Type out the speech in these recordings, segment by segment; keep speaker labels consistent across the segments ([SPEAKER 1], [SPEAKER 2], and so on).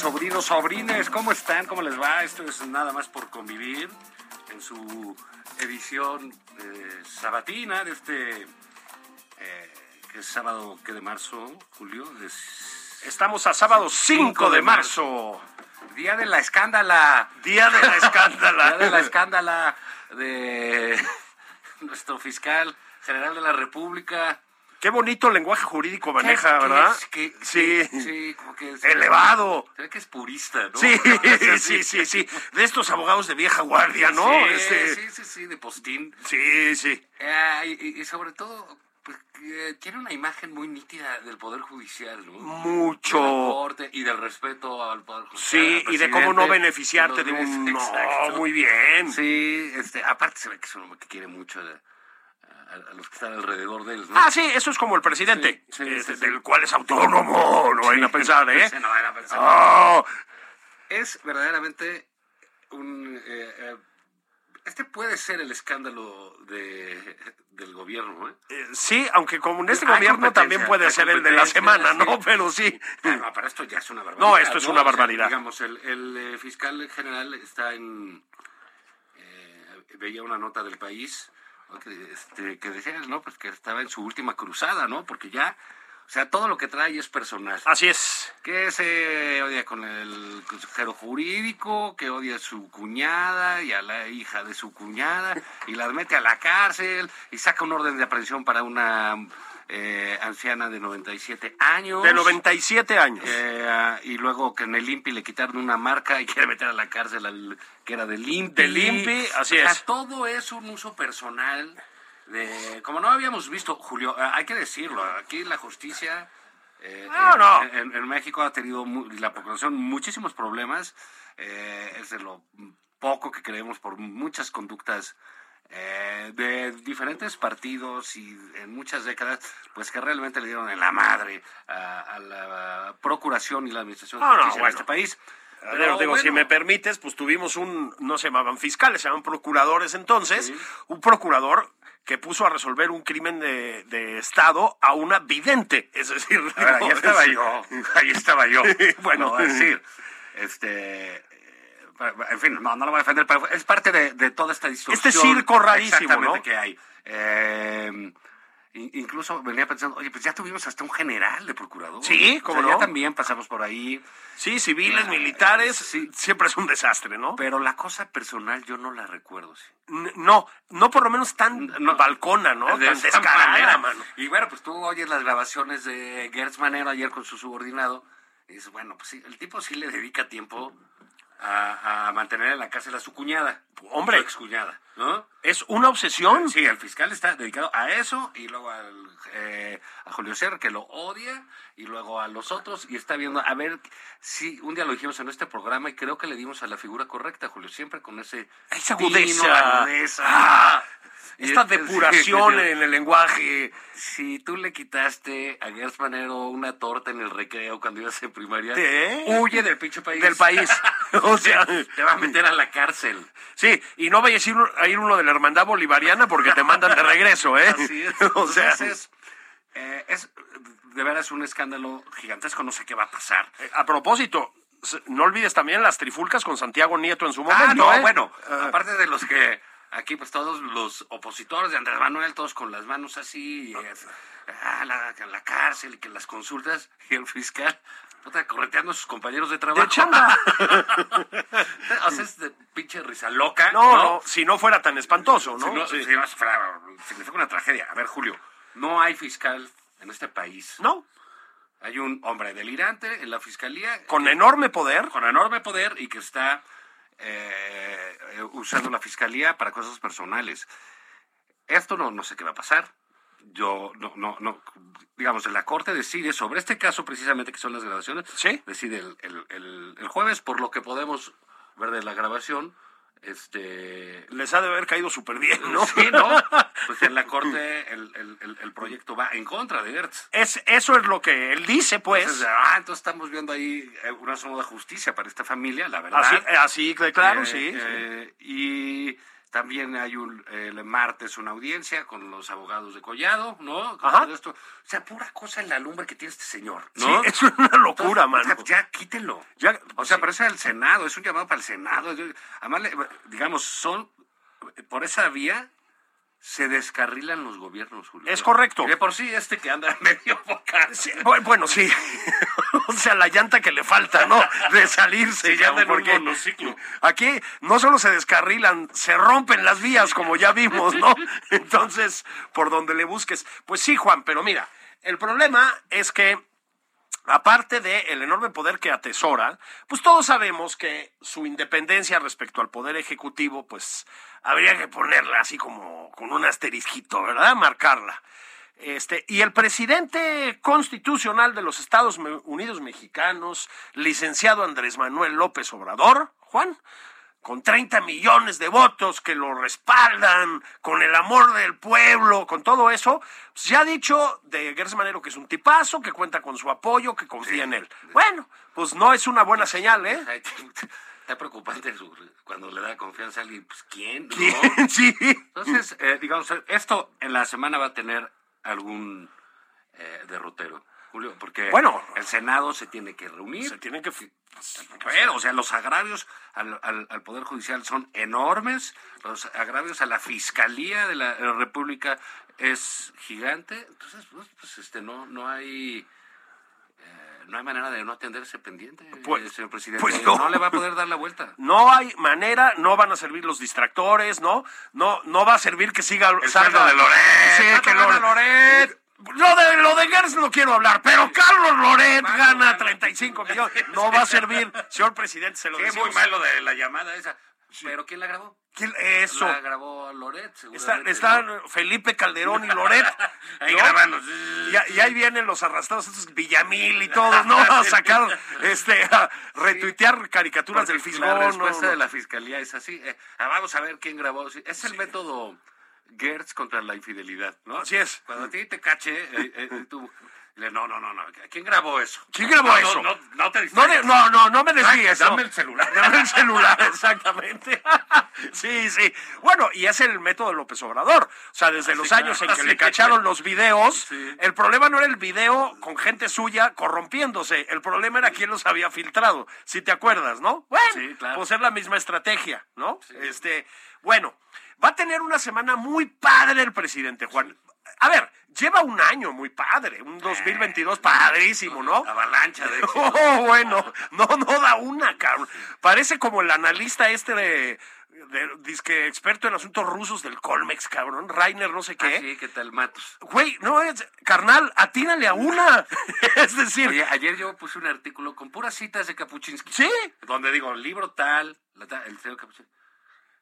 [SPEAKER 1] Sobrinos, sobrines, ¿cómo están? ¿Cómo les va? Esto es nada más por convivir en su edición eh, sabatina de este eh, que es sábado que de marzo, Julio. Es
[SPEAKER 2] Estamos a sábado 5 de marzo,
[SPEAKER 1] día de la escándala.
[SPEAKER 2] día de la escándala.
[SPEAKER 1] Día de la escándala de nuestro fiscal general de la República.
[SPEAKER 2] Qué bonito lenguaje jurídico maneja,
[SPEAKER 1] ¿Qué- qué
[SPEAKER 2] ¿verdad?
[SPEAKER 1] es? ¿Qué-
[SPEAKER 2] sí.
[SPEAKER 1] sí, como que es-
[SPEAKER 2] Elevado.
[SPEAKER 1] Se ve que es purista, ¿no?
[SPEAKER 2] Sí, sí, sí, sí. De estos abogados de vieja guardia, ¿no?
[SPEAKER 1] Sí,
[SPEAKER 2] Este,
[SPEAKER 1] sí, sí, sí, de postín.
[SPEAKER 2] sí, sí.
[SPEAKER 1] Eh, y, y sobre todo, pues, tiene una imagen muy nítida del Poder Judicial, ¿no?
[SPEAKER 2] Mucho.
[SPEAKER 1] De la Corte y del respeto al Poder Judicial.
[SPEAKER 2] Sí, y de cómo no beneficiarte de un... No,
[SPEAKER 1] Exacto.
[SPEAKER 2] muy bien.
[SPEAKER 1] Sí, este, aparte se ve que es un hombre que quiere mucho a, a- a los que están alrededor de él, ¿no?
[SPEAKER 2] Ah, sí, eso es como el presidente,
[SPEAKER 1] Sí, sí, sí, sí.
[SPEAKER 2] del cual es autónomo, no vayan a pensar, ¿eh?
[SPEAKER 1] No vayan a pensar.
[SPEAKER 2] Oh,
[SPEAKER 1] Es verdaderamente un... eh, eh, este puede ser el escándalo de, del gobierno, ¿eh?
[SPEAKER 2] eh, sí, aunque como en este
[SPEAKER 1] Hay
[SPEAKER 2] gobierno también puede ser el de la semana, ¿no?
[SPEAKER 1] sí.
[SPEAKER 2] Pero sí.
[SPEAKER 1] Ah, no, pero esto ya es una barbaridad.
[SPEAKER 2] No, esto es una
[SPEAKER 1] O sea,
[SPEAKER 2] barbaridad.
[SPEAKER 1] digamos, el, el, eh, fiscal general está en... eh, veía una nota del país este, que decía, ¿no? Pues que estaba en su última cruzada, ¿no? Porque ya, o sea, todo lo que trae es personal.
[SPEAKER 2] Así es.
[SPEAKER 1] Que se odia con el consejero jurídico, que odia a su cuñada y a la hija de su cuñada, y las mete a la cárcel, y saca un orden de aprehensión para una eh, anciana de 97 años.
[SPEAKER 2] De 97 años.
[SPEAKER 1] Eh, y luego que en el INPI le quitaron una marca y quiere meter a la cárcel al que era del INPI.
[SPEAKER 2] Del INPI, así
[SPEAKER 1] O sea,
[SPEAKER 2] es.
[SPEAKER 1] todo es un uso personal de... Como no habíamos visto, Julio, eh, hay que decirlo, aquí la justicia... eh,
[SPEAKER 2] No,
[SPEAKER 1] en,
[SPEAKER 2] no.
[SPEAKER 1] En, en México ha tenido la procuración muchísimos problemas. eh, es de lo poco que creemos por muchas conductas eh, de diferentes partidos y en muchas décadas, pues que realmente le dieron en la madre a, a la procuración y la administración de
[SPEAKER 2] No, no,
[SPEAKER 1] justicia
[SPEAKER 2] bueno.
[SPEAKER 1] en este país.
[SPEAKER 2] Pero, digo, si me permites, pues tuvimos un, no se llamaban fiscales, se llamaban procuradores entonces,
[SPEAKER 1] Sí.
[SPEAKER 2] un procurador que puso a resolver un crimen de, de Estado a una vidente. Es decir,
[SPEAKER 1] ahí estaba
[SPEAKER 2] es-
[SPEAKER 1] yo, ahí estaba yo.
[SPEAKER 2] Bueno.
[SPEAKER 1] es decir, este, en fin, no, no lo voy a defender, pero es parte de, de toda esta distorsión.
[SPEAKER 2] Este circo rarísimo, ¿no?
[SPEAKER 1] que hay. Eh, in- incluso venía pensando, oye, pues ya tuvimos hasta un general de procurador.
[SPEAKER 2] Sí,
[SPEAKER 1] O
[SPEAKER 2] ¿cómo
[SPEAKER 1] sea, Ya
[SPEAKER 2] no?
[SPEAKER 1] también pasamos por ahí.
[SPEAKER 2] Sí, civiles,
[SPEAKER 1] Ah,
[SPEAKER 2] militares,
[SPEAKER 1] sí.
[SPEAKER 2] siempre es un desastre, ¿no?
[SPEAKER 1] Pero la cosa personal yo no la recuerdo. sí.
[SPEAKER 2] No, no por lo menos tan
[SPEAKER 1] No.
[SPEAKER 2] balcona, ¿no?
[SPEAKER 1] De
[SPEAKER 2] tan descarada, mano.
[SPEAKER 1] Y bueno, pues tú oyes las grabaciones de Gertz Manero ayer con su subordinado y dices, bueno, pues sí, el tipo sí le dedica tiempo a, a mantener en la cárcel a su cuñada.
[SPEAKER 2] Hombre.
[SPEAKER 1] Su excuñada, ¿no?
[SPEAKER 2] Es una obsesión.
[SPEAKER 1] Sí, el fiscal está dedicado a eso y luego al, eh, a Julio Serra que lo odia y luego a los otros y está viendo, a ver, si un día lo dijimos en este programa y creo que le dimos a la figura correcta, Julio, siempre con ese...
[SPEAKER 2] Esa agudeza.
[SPEAKER 1] agudeza.
[SPEAKER 2] Ah, esta
[SPEAKER 1] es-
[SPEAKER 2] depuración
[SPEAKER 1] sí,
[SPEAKER 2] en el lenguaje.
[SPEAKER 1] Si tú le quitaste a Gertz Manero una torta en el recreo cuando ibas en primaria, huye del pinche país.
[SPEAKER 2] Del país. O sea,
[SPEAKER 1] te va a meter a la cárcel.
[SPEAKER 2] Sí, y no vayas a ir, a ir uno de la hermandad bolivariana porque te mandan de regreso, ¿eh?
[SPEAKER 1] Así es.
[SPEAKER 2] o sea,
[SPEAKER 1] Entonces, eh, es de veras un escándalo gigantesco. No sé qué va a pasar.
[SPEAKER 2] eh, a propósito, no olvides también las trifulcas con Santiago Nieto en su
[SPEAKER 1] Ah,
[SPEAKER 2] momento.
[SPEAKER 1] no,
[SPEAKER 2] ¿eh?
[SPEAKER 1] bueno,
[SPEAKER 2] Ah,
[SPEAKER 1] aparte de los que aquí, pues todos los opositores de Andrés Manuel, todos con las manos así, y, eh, ah, la, la cárcel y que las consultas, y el fiscal, puta, correteando a sus compañeros de trabajo.
[SPEAKER 2] de chamba.
[SPEAKER 1] o sea, es de pinche risa loca.
[SPEAKER 2] No, no, si no fuera tan espantoso, ¿no?
[SPEAKER 1] Si no,
[SPEAKER 2] Sí.
[SPEAKER 1] si no, fuera- significa una tragedia. A ver, Julio, no hay fiscal en este país.
[SPEAKER 2] No,
[SPEAKER 1] Hay un hombre delirante en la fiscalía
[SPEAKER 2] con enorme poder.
[SPEAKER 1] con enorme poder y que está eh, usando la fiscalía para cosas personales. Esto no, no sé qué va a pasar. Yo no, no, no, digamos, la Corte decide sobre este caso precisamente que son las grabaciones.
[SPEAKER 2] Sí.
[SPEAKER 1] Decide el, el- el- el jueves, por lo que podemos ver de la grabación. Este,
[SPEAKER 2] Les ha de haber caído súper bien, ¿no?
[SPEAKER 1] Sí, ¿no? Pues en la Corte el, el- el- proyecto va en contra de Gertz.
[SPEAKER 2] Es, eso es lo que él dice, pues.
[SPEAKER 1] Entonces, ah, entonces estamos viendo ahí eh, una zona de justicia para esta familia, la verdad.
[SPEAKER 2] Así, así claro,
[SPEAKER 1] Eh,
[SPEAKER 2] sí. sí.
[SPEAKER 1] eh, Y también hay un, el martes una audiencia con los abogados de Collado, ¿no? Con
[SPEAKER 2] Ajá.
[SPEAKER 1] todo esto. O sea, pura cosa en la lumbre que tiene este señor,
[SPEAKER 2] Sí,
[SPEAKER 1] ¿no?
[SPEAKER 2] es una locura, mano.
[SPEAKER 1] Ya quítenlo.
[SPEAKER 2] Ya-
[SPEAKER 1] o sea,
[SPEAKER 2] sí.
[SPEAKER 1] parece el Senado, es un llamado para el Senado. Además, digamos, son, por esa vía se descarrilan los gobiernos, Julio.
[SPEAKER 2] Es correcto.
[SPEAKER 1] De por sí este que anda medio boca.
[SPEAKER 2] Sí, bu- bueno, sí. o sea, la llanta que le falta, ¿no? De salirse.
[SPEAKER 1] Sí, ya un
[SPEAKER 2] porque
[SPEAKER 1] monociclo.
[SPEAKER 2] Aquí no solo se descarrilan, se rompen las vías, como ya vimos, ¿no? Entonces, por donde le busques. Pues sí, Juan, pero mira, el problema es que aparte del el enorme poder que atesora, pues todos sabemos que su independencia respecto al poder ejecutivo, pues habría que ponerla así como con un asterisquito, ¿verdad? Marcarla. Este, y el presidente constitucional de los Estados Unidos Mexicanos, licenciado Andrés Manuel López Obrador, Juan, con 30 millones de votos que lo respaldan, con el amor del pueblo, con todo eso, pues ya ha dicho de Gertz Manero que es un tipazo, que cuenta con su apoyo, que confía en él. Bueno, pues no es una buena señal, ¿eh?
[SPEAKER 1] Está preocupante cuando le da confianza a alguien. Pues, ¿quién? ¿No?
[SPEAKER 2] ¿Quién? Sí.
[SPEAKER 1] Entonces, eh, digamos, esto en la semana va a tener algún eh, derrotero, Julio, porque
[SPEAKER 2] Bueno.
[SPEAKER 1] el Senado se tiene que reunir.
[SPEAKER 2] Se tienen que...
[SPEAKER 1] Pero, o sea, los agravios al, al- al Poder Judicial son enormes, los agravios a la Fiscalía de la, República es gigante, entonces, pues, pues, este, no, no hay... no hay manera de no atender ese pendiente,
[SPEAKER 2] Pues-
[SPEAKER 1] eh, señor presidente.
[SPEAKER 2] pues no.
[SPEAKER 1] no le va a poder dar la vuelta.
[SPEAKER 2] No hay manera, no van a servir los distractores, ¿no? No, no va a servir que siga
[SPEAKER 1] El sueldo de Loret.
[SPEAKER 2] Sí,
[SPEAKER 1] ¿Cuánto
[SPEAKER 2] que Loret.
[SPEAKER 1] Loret?
[SPEAKER 2] Lo de, lo de Gertz no quiero hablar, pero Carlos Loret
[SPEAKER 1] Malo,
[SPEAKER 2] gana
[SPEAKER 1] malo.
[SPEAKER 2] 35 millones. No va a servir, señor presidente, se lo decimos.
[SPEAKER 1] muy malo de la llamada esa. Pero ¿quién la grabó?
[SPEAKER 2] ¿Quién- Eso.
[SPEAKER 1] La grabó Loret,
[SPEAKER 2] Está-. Están
[SPEAKER 1] ¿no?
[SPEAKER 2] Felipe Calderón y Loret.
[SPEAKER 1] Ahí
[SPEAKER 2] ¿no?
[SPEAKER 1] grabando.
[SPEAKER 2] Y, ahí vienen los arrastrados, estos Villamil y todos, ¿no? A sacar, este, a retuitear caricaturas del fisgón.
[SPEAKER 1] La
[SPEAKER 2] ¿no?
[SPEAKER 1] respuesta
[SPEAKER 2] No.
[SPEAKER 1] de la fiscalía es así. eh, ah, vamos a ver quién grabó. Es el método Gertz contra la infidelidad, ¿no?
[SPEAKER 2] Así es.
[SPEAKER 1] Cuando a ti te cache, eh, eh, tú... No, no, no, no. ¿Quién grabó eso?
[SPEAKER 2] ¿Quién grabó
[SPEAKER 1] No,
[SPEAKER 2] eso?
[SPEAKER 1] No, no, no te
[SPEAKER 2] No,
[SPEAKER 1] distraigas.
[SPEAKER 2] no, no, no me desvíes.
[SPEAKER 1] Dame el celular.
[SPEAKER 2] Dame el celular, exactamente. sí, sí. Bueno, y es el método de López Obrador. O sea, desde
[SPEAKER 1] Ah,
[SPEAKER 2] los años
[SPEAKER 1] claro,
[SPEAKER 2] en que
[SPEAKER 1] sí.
[SPEAKER 2] le cacharon los videos,
[SPEAKER 1] Sí.
[SPEAKER 2] el problema no era el video con gente suya corrompiéndose. El problema era quién los había filtrado. Si te acuerdas, ¿no? Bueno,
[SPEAKER 1] Sí, claro.
[SPEAKER 2] pues es la misma estrategia, ¿no? Este, bueno, va a tener una semana muy padre el presidente Juan. A ver, lleva un año muy padre, un 2022 padrísimo, ¿no?
[SPEAKER 1] Avalancha de.
[SPEAKER 2] Oh, bueno, no, no da una, cabrón. Parece como el analista este de, disque experto en asuntos rusos del Colmex, cabrón. Rainer, no sé
[SPEAKER 1] Ah,
[SPEAKER 2] qué.
[SPEAKER 1] sí, ¿qué tal, Matos?
[SPEAKER 2] Güey, no es, carnal, atínale a una. es decir,
[SPEAKER 1] Oye, ayer yo puse un artículo con puras citas de Kapuchinsky.
[SPEAKER 2] sí,
[SPEAKER 1] Donde digo, libro tal, la tal, el señor Kapuchinsky.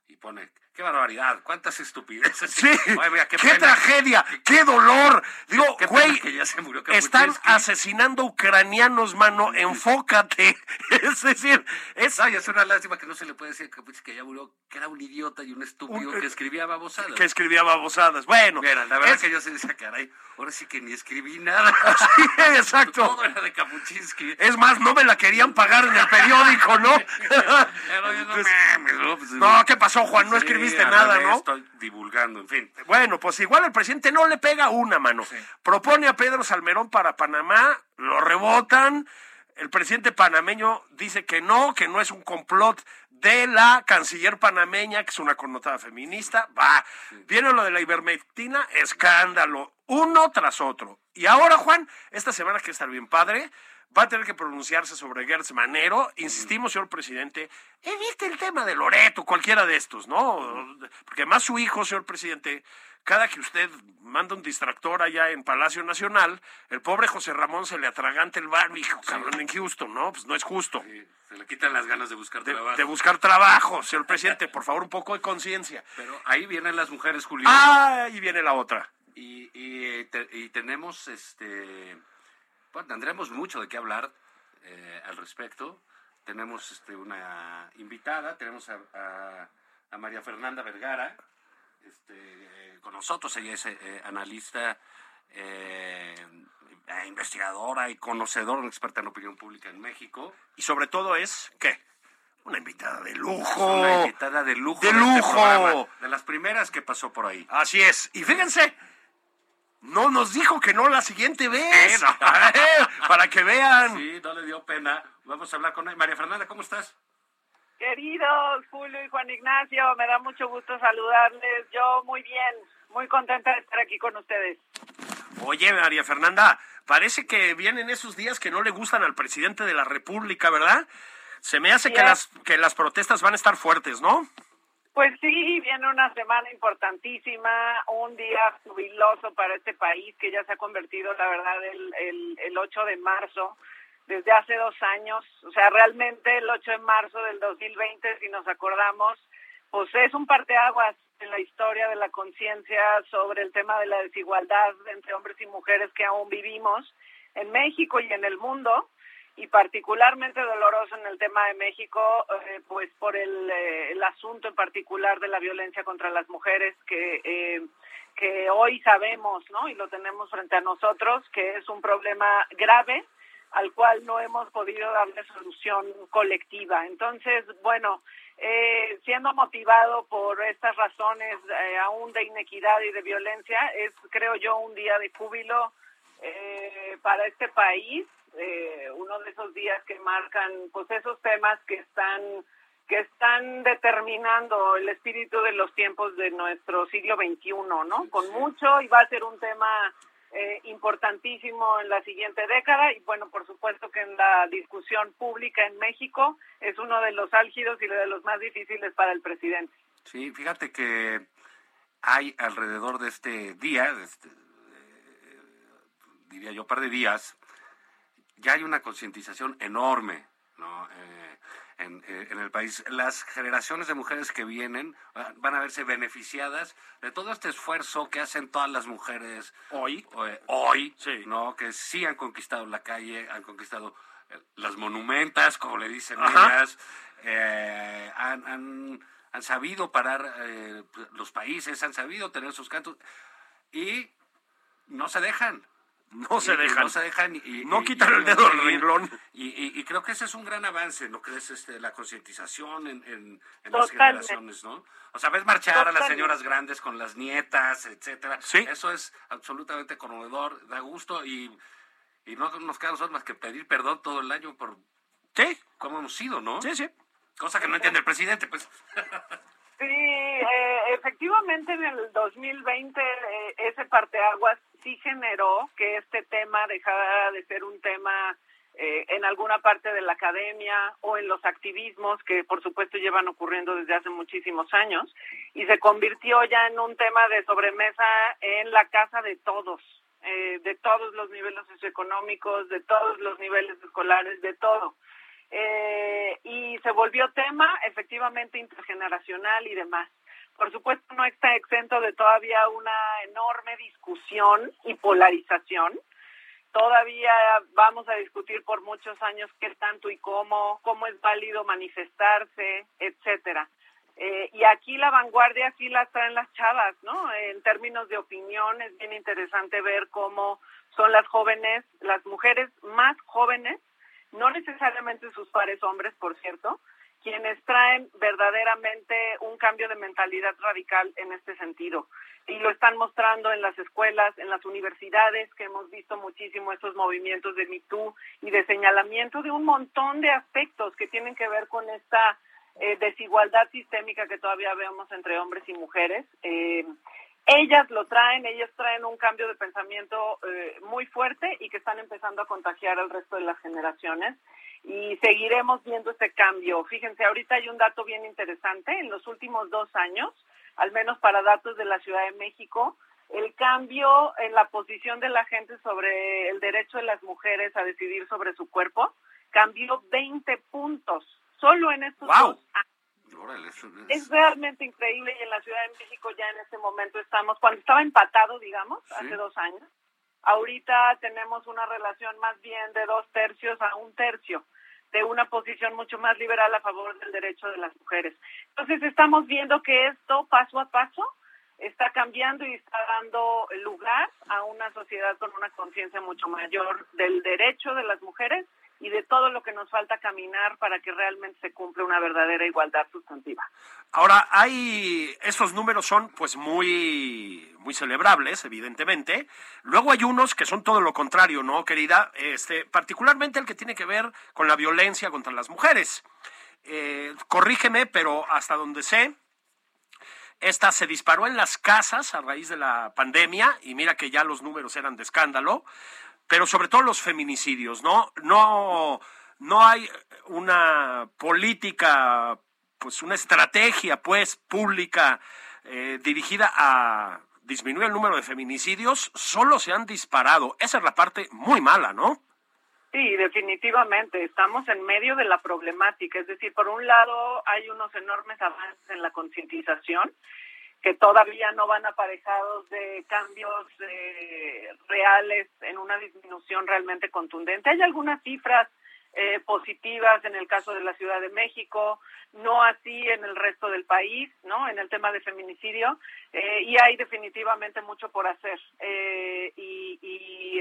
[SPEAKER 1] Y pone, qué barbaridad, cuántas estupideces.
[SPEAKER 2] sí.
[SPEAKER 1] Ay, mira,
[SPEAKER 2] qué, tragedia, qué dolor. Digo,
[SPEAKER 1] Qué
[SPEAKER 2] güey,
[SPEAKER 1] que ya se murió
[SPEAKER 2] están asesinando ucranianos, mano. Enfócate. es decir, es
[SPEAKER 1] Ay, es una lástima que no se le puede decir que ya murió, que era un idiota y un estúpido
[SPEAKER 2] Un-
[SPEAKER 1] que escribía babosadas.
[SPEAKER 2] que escribía babosadas. Bueno,
[SPEAKER 1] Mira, la verdad
[SPEAKER 2] es-
[SPEAKER 1] que yo se decía, caray, ahora sí que ni escribí nada.
[SPEAKER 2] Sí, exacto.
[SPEAKER 1] Todo era de Kapuchinsky.
[SPEAKER 2] Es más, no me la querían pagar en el periódico, ¿no?
[SPEAKER 1] Pero yo no
[SPEAKER 2] Pues,
[SPEAKER 1] mames, ¿no? Pues,
[SPEAKER 2] no, ¿qué pasó, Juan? No
[SPEAKER 1] sí, al
[SPEAKER 2] nada, ¿no?
[SPEAKER 1] Estoy divulgando, en fin.
[SPEAKER 2] Bueno, pues igual el presidente no le pega una mano. Propone a Pedro Salmerón para Panamá, lo rebotan. El presidente panameño dice que no, que no es un complot de la canciller panameña, que es una connotada feminista. Va, viene lo de la ivermectina, escándalo, uno tras otro. Y ahora, Juan, esta semana que está bien padre, va a tener que pronunciarse sobre Gertz Manero. Insistimos, señor presidente, evite el tema de Loreto, cualquiera de estos, ¿no? Porque además su hijo, señor presidente, cada que usted manda un distractor allá en Palacio Nacional, el pobre José Ramón se le atraganta el barbijo, cabrón, en Houston, ¿no? Pues no es justo.
[SPEAKER 1] Sí, se le quitan las ganas de buscar
[SPEAKER 2] De,
[SPEAKER 1] trabajo.
[SPEAKER 2] de buscar trabajo, señor presidente, por favor, un poco de conciencia.
[SPEAKER 1] Pero ahí vienen las mujeres, Julio.
[SPEAKER 2] Ah, ahí viene la otra.
[SPEAKER 1] Y, y, te- y tenemos, este, bueno, tendremos mucho de qué hablar eh, al respecto. Tenemos este, una invitada, tenemos a, a- a María Fernanda Vergara este, eh, con nosotros. Ella es eh, analista, eh, eh, investigadora y conocedora, una experta en opinión pública en México.
[SPEAKER 2] Y sobre todo es, ¿qué? Una invitada de lujo.
[SPEAKER 1] una invitada de lujo.
[SPEAKER 2] ¡De
[SPEAKER 1] este
[SPEAKER 2] lujo!
[SPEAKER 1] programa, de las primeras que pasó por ahí.
[SPEAKER 2] Así es. Y fíjense, no nos dijo que no la siguiente vez. Para que vean.
[SPEAKER 1] Sí, no le dio pena. Vamos a hablar con ella. María Fernanda, ¿cómo estás?
[SPEAKER 3] Queridos Julio y Juan Ignacio, me da mucho gusto saludarles. Yo muy bien, muy contenta de estar aquí con ustedes.
[SPEAKER 2] Oye, María Fernanda, parece que vienen esos días que no le gustan al presidente de la República, ¿verdad? Se me hace
[SPEAKER 3] Sí,
[SPEAKER 2] que
[SPEAKER 3] es.
[SPEAKER 2] las, que las protestas van a estar fuertes, ¿no?
[SPEAKER 3] Pues sí, viene una semana importantísima, un día jubiloso para este país que ya se ha convertido, la verdad, el, el, el 8 de marzo, desde hace dos años. O sea, realmente el 8 de marzo del 2020, si nos acordamos, pues es un parteaguas en la historia de la conciencia sobre el tema de la desigualdad entre hombres y mujeres que aún vivimos en México y en el mundo y particularmente doloroso en el tema de México, eh, pues por el, eh, el asunto en particular de la violencia contra las mujeres que eh, que hoy sabemos, ¿no? Y lo tenemos frente a nosotros, que es un problema grave al cual no hemos podido darle solución colectiva. Entonces, bueno, eh, siendo motivado por estas razones eh, aún de inequidad y de violencia, es, creo yo, un día de júbilo eh, para este país, eh, uno de esos días que marcan pues esos temas que están que están determinando el espíritu de los tiempos de nuestro siglo XXI, ¿no? Con mucho y va a ser un tema eh, importantísimo en la siguiente década y bueno, por supuesto que en la discusión pública en México es uno de los álgidos y de los más difíciles para el presidente.
[SPEAKER 1] Sí, fíjate que hay alrededor de este día, de este, eh, diría yo, par de días, ya hay una concientización enorme ¿no? Eh, en, eh, en el país. Las generaciones de mujeres que vienen ah, van a verse beneficiadas de todo este esfuerzo que hacen todas las mujeres
[SPEAKER 2] Hoy.
[SPEAKER 1] eh, hoy,
[SPEAKER 2] Sí.
[SPEAKER 1] ¿no? que sí han conquistado la calle, han conquistado eh, las monumentas, como le dicen
[SPEAKER 2] Ajá.
[SPEAKER 1] ellas, han, han, han sabido parar eh, los países, han sabido tener sus cantos y no se dejan.
[SPEAKER 2] No se dejan.
[SPEAKER 1] No se dejan. y- y-
[SPEAKER 2] No
[SPEAKER 1] y-
[SPEAKER 2] quitan
[SPEAKER 1] y-
[SPEAKER 2] el dedo del renglón.
[SPEAKER 1] Y, y- y creo que ese es un gran avance, ¿no crees? Este, la concientización en, en, en las generaciones, ¿no? O sea, ves marchar a las señoras grandes con las nietas, etcétera.
[SPEAKER 2] Sí.
[SPEAKER 1] Eso es absolutamente conmovedor, da gusto y, y no nos queda a nosotros más que pedir perdón todo el año por
[SPEAKER 2] Sí,
[SPEAKER 1] cómo hemos sido, ¿no?
[SPEAKER 2] sí, sí.
[SPEAKER 1] Cosa que no entiende el presidente, pues.
[SPEAKER 3] Sí, eh, efectivamente en el 2020 eh, ese parteaguas sí generó que este tema dejara de ser un tema eh, en alguna parte de la academia o en los activismos que por supuesto llevan ocurriendo desde hace muchísimos años y se convirtió ya en un tema de sobremesa en la casa de todos, eh, de todos los niveles socioeconómicos, de todos los niveles escolares, de todo eh, y se volvió tema efectivamente intergeneracional y demás. Por supuesto, no está exento de todavía una enorme discusión y polarización. Todavía vamos a discutir por muchos años qué tanto y cómo, cómo es válido manifestarse, etcétera. Eh, y aquí la vanguardia sí la traen las chavas, ¿no? En términos de opinión es bien interesante ver cómo son las jóvenes, las mujeres más jóvenes no necesariamente sus pares hombres, por cierto, quienes traen verdaderamente un cambio de mentalidad radical en este sentido. Y lo están mostrando en las escuelas, en las universidades, que hemos visto muchísimo estos movimientos de MeToo y de señalamiento de un montón de aspectos que tienen que ver con esta eh, desigualdad sistémica que todavía vemos entre hombres y mujeres. Eh, ellas lo traen, ellas traen un cambio de pensamiento eh, muy fuerte y que están empezando a contagiar al resto de las generaciones y seguiremos viendo este cambio. Fíjense, ahorita hay un dato bien interesante. En los últimos dos años, al menos para datos de la Ciudad de México, el cambio en la posición de la gente sobre el derecho de las mujeres a decidir sobre su cuerpo cambió 20 puntos solo en estos dos años. Es realmente increíble y en la Ciudad de México ya en este momento estamos, cuando estaba empatado, digamos, hace dos años, ahorita tenemos una relación más bien de dos tercios a un tercio de una posición mucho más liberal a favor del derecho de las mujeres. Entonces estamos viendo que esto paso a paso está cambiando y está dando lugar a una sociedad con una conciencia mucho mayor del derecho de las mujeres y de todo lo que nos falta caminar para que realmente se cumpla una verdadera igualdad sustantiva.
[SPEAKER 2] Ahora, hay estos números son pues muy muy celebrables, evidentemente. Luego hay unos que son todo lo contrario, ¿no, querida? Este, particularmente el que tiene que ver con la violencia contra las mujeres. Eh, corrígeme, pero hasta donde sé, esta se disparó en las casas a raíz de la pandemia y mira que ya los números eran de escándalo pero sobre todo los feminicidios, ¿no? No, no hay una política, pues una estrategia, pues, pública eh, dirigida a disminuir el número de feminicidios, solo se han disparado. Esa es la parte muy mala, ¿no?
[SPEAKER 3] Sí, definitivamente. Estamos en medio de la problemática. Es decir, por un lado hay unos enormes avances en la concientización que todavía no van aparejados de cambios eh, reales en una disminución realmente contundente. Hay algunas cifras eh, positivas en el caso de la Ciudad de México, no así en el resto del país, ¿no? En el tema de feminicidio, eh, y hay definitivamente mucho por hacer. y, y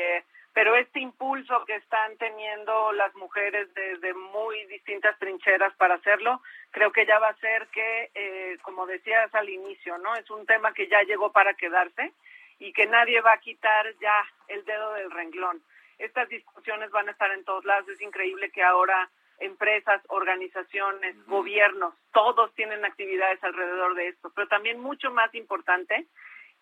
[SPEAKER 3] pero este impulso que están teniendo las mujeres desde muy distintas trincheras para hacerlo, creo que ya va a ser que, eh, como decías al inicio, ¿no? Es un tema que ya llegó para quedarse y que nadie va a quitar ya el dedo del renglón. Estas discusiones van a estar en todos lados. Es increíble que ahora empresas, organizaciones, gobiernos, todos tienen actividades alrededor de esto, pero también mucho más importante,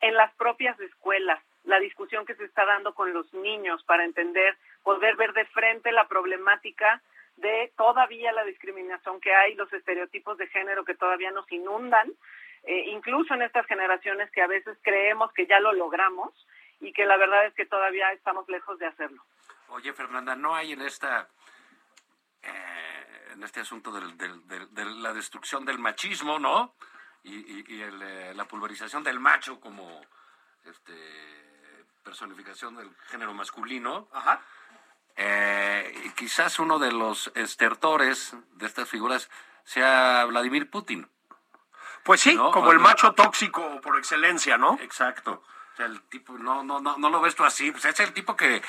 [SPEAKER 3] en las propias escuelas la discusión que se está dando con los niños para entender, poder ver de frente la problemática de todavía la discriminación que hay, los estereotipos de género que todavía nos inundan, eh, incluso en estas generaciones que a veces creemos que ya lo logramos y que la verdad es que todavía estamos lejos de hacerlo.
[SPEAKER 1] Oye, Fernanda, ¿no hay en esta eh, en este asunto de la destrucción del machismo, ¿no? Y, y, eh, la pulverización del macho como este personificación del género masculino. Ajá. Eh, quizás uno de los estertores de estas figuras sea Vladimir Putin.
[SPEAKER 2] Pues sí, como el macho tóxico por excelencia, ¿no?
[SPEAKER 1] Exacto. O sea, el tipo, no, no, no, no lo ves tú así. Pues es el tipo que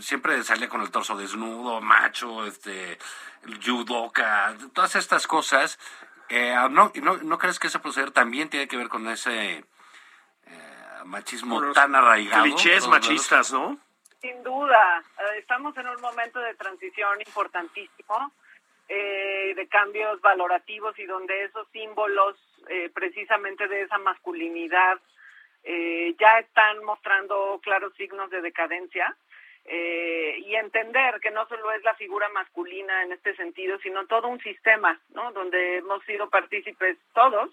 [SPEAKER 1] siempre sale con el torso desnudo, macho, este, judoka, todas estas cosas. Eh, no, no, ¿No crees que ese proceder también tiene que ver con ese machismo tan arraigado.
[SPEAKER 2] Clichés machistas, ¿no?
[SPEAKER 3] Sin duda. Eh, estamos en un momento de transición importantísimo, eh, de cambios valorativos y donde esos símbolos eh, precisamente de esa masculinidad ya están mostrando claros signos de decadencia. y entender que no solo es la figura masculina en este sentido, sino todo un sistema, ¿no? Donde hemos sido partícipes todos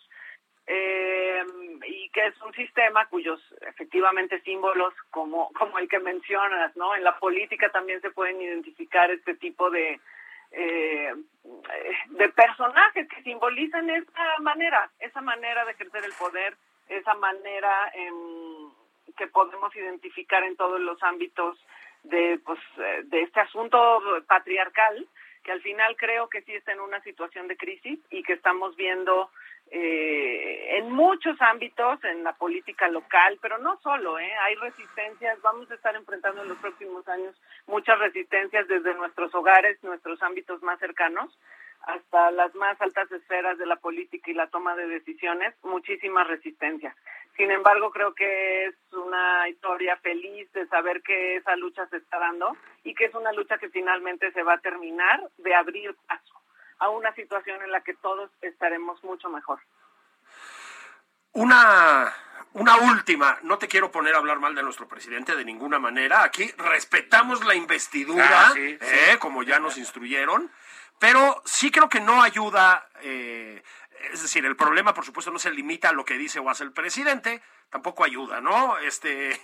[SPEAKER 3] eh, y que es un sistema cuyos efectivamente símbolos como como el que mencionas no en la política también se pueden identificar este tipo de eh, de personajes que simbolizan esa manera esa manera de ejercer el poder esa manera que podemos identificar en todos los ámbitos de pues de este asunto patriarcal que al final creo que sí está en una situación de crisis y que estamos viendo eh, en muchos ámbitos, en la política local, pero no solo, ¿eh? hay resistencias, vamos a estar enfrentando en los próximos años muchas resistencias desde nuestros hogares, nuestros ámbitos más cercanos, hasta las más altas esferas de la política y la toma de decisiones, muchísima resistencia. Sin embargo, creo que es una historia feliz de saber que esa lucha se está dando y que es una lucha que finalmente se va a terminar de abrir paso a una situación en la que todos estaremos mucho mejor.
[SPEAKER 2] Una, una última, no te quiero poner a hablar mal de nuestro presidente de ninguna manera. Aquí respetamos la investidura,
[SPEAKER 1] Ah, sí,
[SPEAKER 2] ¿eh? como ya nos instruyeron, pero sí creo que no ayuda. eh, es decir, el problema, por supuesto, no se limita a lo que dice o hace el presidente, tampoco ayuda, ¿no? Este,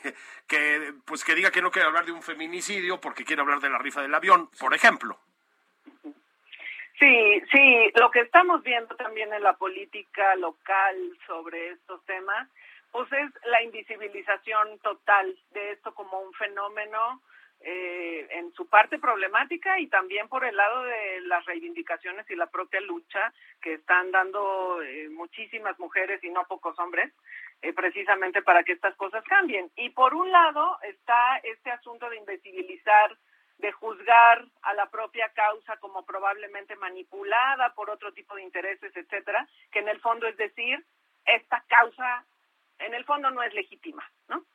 [SPEAKER 2] que, pues que diga que no quiere hablar de un feminicidio porque quiere hablar de la rifa del avión, por ejemplo.
[SPEAKER 3] Sí, sí, lo que estamos viendo también en la política local sobre estos temas, pues es la invisibilización total de esto como un fenómeno eh, en su parte problemática y también por el lado de las reivindicaciones y la propia lucha que están dando eh, muchísimas mujeres y no pocos hombres, eh, precisamente para que estas cosas cambien. Y por un lado está este asunto de invisibilizar de juzgar a la propia causa como probablemente manipulada por otro tipo de intereses, etcétera, que en el fondo es decir, esta causa en el fondo no es legítima, ¿no?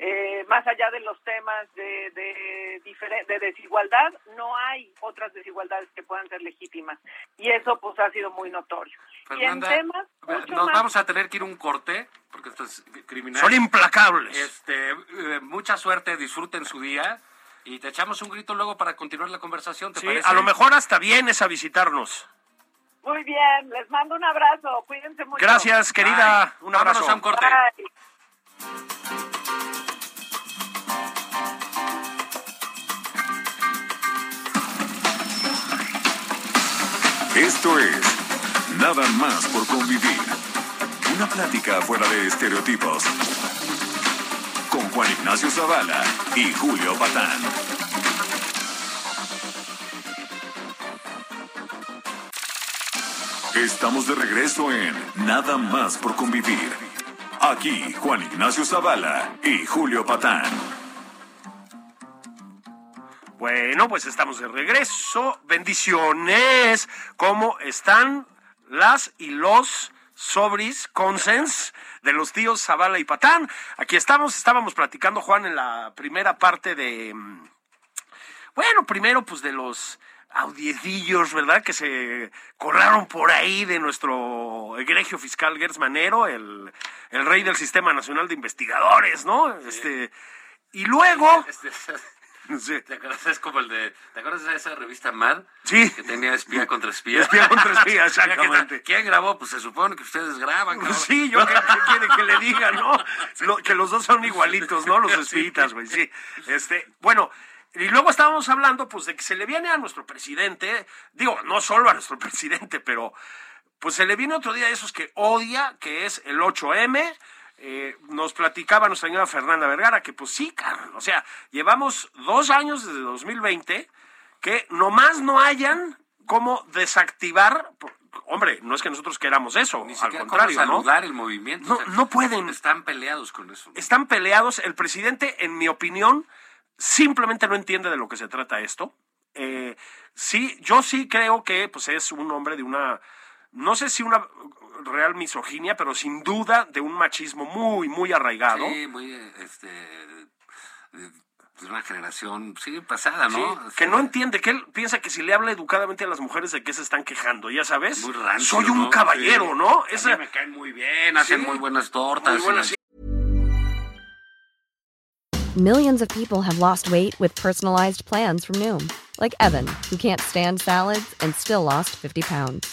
[SPEAKER 3] Eh, más allá de los temas de, de, de desigualdad, no hay otras desigualdades que puedan ser legítimas. Y eso pues ha sido muy notorio.
[SPEAKER 1] Fernanda,
[SPEAKER 3] y en temas mucho
[SPEAKER 1] nos
[SPEAKER 3] más-
[SPEAKER 1] vamos a tener que ir un corte, porque esto es criminal.
[SPEAKER 2] Son implacables.
[SPEAKER 1] Este, eh, mucha suerte, disfruten su día y te echamos un grito luego para continuar la conversación, ¿te
[SPEAKER 2] Sí,
[SPEAKER 1] parece?
[SPEAKER 2] a lo mejor hasta vienes a visitarnos.
[SPEAKER 3] Muy bien, les mando un abrazo, cuídense mucho.
[SPEAKER 2] Gracias, querida.
[SPEAKER 1] Bye.
[SPEAKER 2] Un abrazo.
[SPEAKER 1] Vámonos a un corte.
[SPEAKER 3] Bye.
[SPEAKER 4] Esto es Nada más por convivir. Una plática fuera de estereotipos. Juan Ignacio Zavala y Julio Patán. Estamos de regreso en Nada más por convivir. Aquí Juan Ignacio Zavala y Julio Patán.
[SPEAKER 2] Bueno, pues estamos de regreso. Bendiciones. ¿Cómo están las y los sobris consens de los tíos Zavala y Patán? Aquí estamos, estábamos platicando, Juan, en la primera parte de... mm, Bueno, primero pues de los audiecillos, ¿verdad? Que se colaron por ahí de nuestro egregio fiscal Gers Manero, el, el rey del Sistema Nacional de Investigadores, ¿no? Este... Y luego... Sí.
[SPEAKER 1] ¿Te acuerdas? Es como el de. ¿Te acuerdas de esa revista Mad?
[SPEAKER 2] Sí.
[SPEAKER 1] Que tenía espía contra espía.
[SPEAKER 2] Espía contra espía, exactamente.
[SPEAKER 1] ¿Quién grabó? Pues se supone que ustedes graban, cabrón.
[SPEAKER 2] Sí, yo qué, qué quiere que le diga, ¿no? Lo- que los dos son igualitos, ¿no? Los espitas, güey, sí. Este, bueno, y luego estábamos hablando, pues, de que se le viene a nuestro presidente, digo, no solo a nuestro presidente, pero pues se le viene otro día de esos que odia, que es el 8M. Eh, nos platicaba nuestra señora Fernanda Vergara que pues sí, cabrón, o sea, llevamos dos años desde 2020 que nomás no hayan cómo desactivar, hombre, no es que nosotros queramos eso,
[SPEAKER 1] Ni
[SPEAKER 2] al contrario, ¿no?
[SPEAKER 1] el movimiento.
[SPEAKER 2] No- no pueden.
[SPEAKER 1] Están peleados con eso.
[SPEAKER 2] Están peleados. El presidente, en mi opinión, simplemente no entiende de lo que se trata esto. Eh, sí, yo sí creo que pues, es un hombre de una, no sé si una real misoginia, pero sin duda de un machismo muy, muy arraigado.
[SPEAKER 1] Sí, muy, este, de una generación, sí, pasada,
[SPEAKER 2] Sí,
[SPEAKER 1] ¿no?
[SPEAKER 2] que
[SPEAKER 1] Este,
[SPEAKER 2] no entiende, que él piensa que si le habla educadamente a las mujeres de qué se están quejando, ya sabes,
[SPEAKER 1] Muy rancio,
[SPEAKER 2] soy un
[SPEAKER 1] ¿no?
[SPEAKER 2] caballero,
[SPEAKER 1] Sí.
[SPEAKER 2] ¿no?
[SPEAKER 1] A mí
[SPEAKER 2] Esa-
[SPEAKER 1] me caen muy bien, hacen
[SPEAKER 2] Sí.
[SPEAKER 1] muy buenas tortas.
[SPEAKER 2] Muy buenas,
[SPEAKER 1] y-
[SPEAKER 5] Millions of people have lost weight with personalized plans from Noom, like Evan, who can't stand salads and still lost 50 pounds.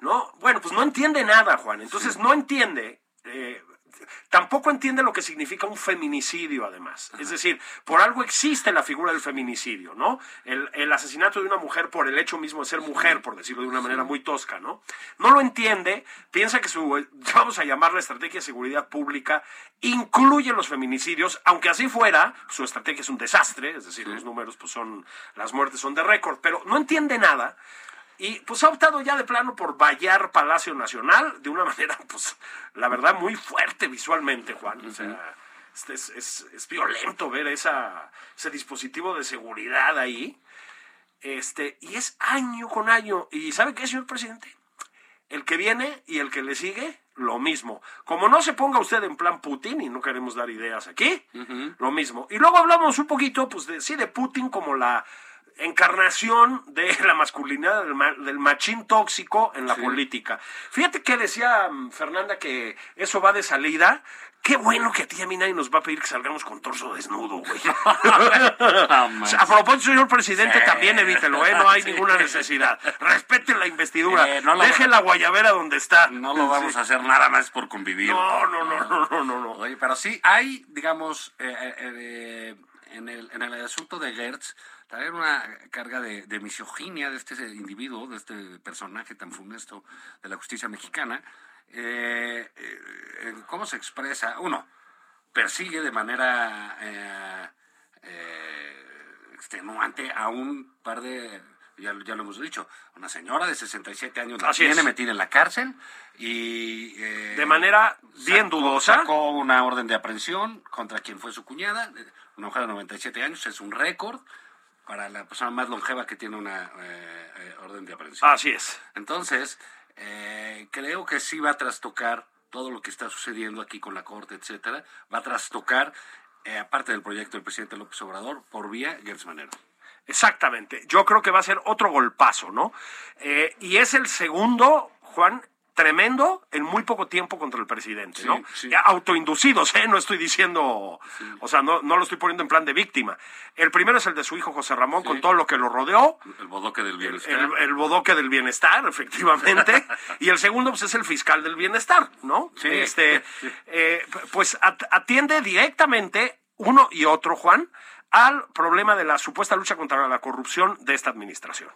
[SPEAKER 2] no, bueno, pues no entiende nada, Juan. Entonces no entiende. eh, tampoco entiende lo que significa un feminicidio, además. Es decir, por algo existe la figura del feminicidio, ¿no? El, el asesinato de una mujer por el hecho mismo de ser mujer, por decirlo de una manera muy tosca, ¿no? No lo entiende, piensa que su, vamos a llamar la estrategia de seguridad pública, incluye los feminicidios, aunque así fuera, su estrategia es un desastre, es decir, los números pues son, las muertes son de récord, pero no entiende nada. Y pues ha optado ya de plano por vallar Palacio Nacional de una manera, pues, la verdad, muy fuerte visualmente, Juan. O sea, este es, es- es violento ver esa, ese dispositivo de seguridad ahí. Este, y es año con año. ¿Y sabe qué, señor presidente? El que viene y el que le sigue, lo mismo. Como no se ponga usted en plan Putin, y no queremos dar ideas aquí, lo mismo. Y luego hablamos un poquito, pues, de, sí, de Putin como la encarnación de la masculinidad del, ma- del machín tóxico en la política. Fíjate que decía mm, Fernanda que eso va de salida. Qué bueno que a ti y a mí nadie nos va a pedir que salgamos con torso desnudo, güey. a propósito, señor presidente, también evítelo, ¿eh? No hay ninguna necesidad. Respete la investidura.
[SPEAKER 1] Eh, no
[SPEAKER 2] Deje la guayabera donde está.
[SPEAKER 1] No lo vamos a hacer nada más por convivir.
[SPEAKER 2] No, no, no, no, no, no, no.
[SPEAKER 1] Oye, pero sí hay, digamos, eh, eh, en, el, en el asunto de Gertz, traer una carga de, de misoginia de este individuo, de este personaje tan funesto de la justicia mexicana. Eh, eh, ¿Cómo se expresa? Uno, persigue de manera eh, eh, extenuante a un par de, ya, ya lo hemos dicho, una señora de 67 años la tiene metida en la cárcel y... eh,
[SPEAKER 2] De manera bien
[SPEAKER 1] sacó-
[SPEAKER 2] dudosa.
[SPEAKER 1] Sacó una orden de aprehensión contra quien fue su cuñada, una mujer de 97 años, es un récord para la persona más longeva que tiene una eh, eh, orden de aprehensión.
[SPEAKER 2] Así es.
[SPEAKER 1] Entonces, eh, creo que sí va a trastocar todo lo que está sucediendo aquí con la Corte, etcétera, va a trastocar, eh, aparte del proyecto del presidente López Obrador, por vía Gertz Manero.
[SPEAKER 2] Exactamente. Yo creo que va a ser otro golpazo, ¿no? Eh, y es el segundo, Juan, tremendo en muy poco tiempo contra el presidente,
[SPEAKER 1] Sí,
[SPEAKER 2] ¿no?
[SPEAKER 1] sí.
[SPEAKER 2] Autoinducidos, ¿eh? No estoy diciendo, o sea, no, no lo estoy poniendo en plan de víctima. El primero es el de su hijo José Ramón, con todo lo que lo rodeó.
[SPEAKER 1] El bodoque del bienestar.
[SPEAKER 2] El, el bodoque del bienestar, efectivamente. y el segundo, pues, es el fiscal del bienestar, ¿no?
[SPEAKER 1] Sí.
[SPEAKER 2] Este, eh, pues at- atiende directamente uno y otro, Juan, al problema de la supuesta lucha contra la corrupción de esta administración.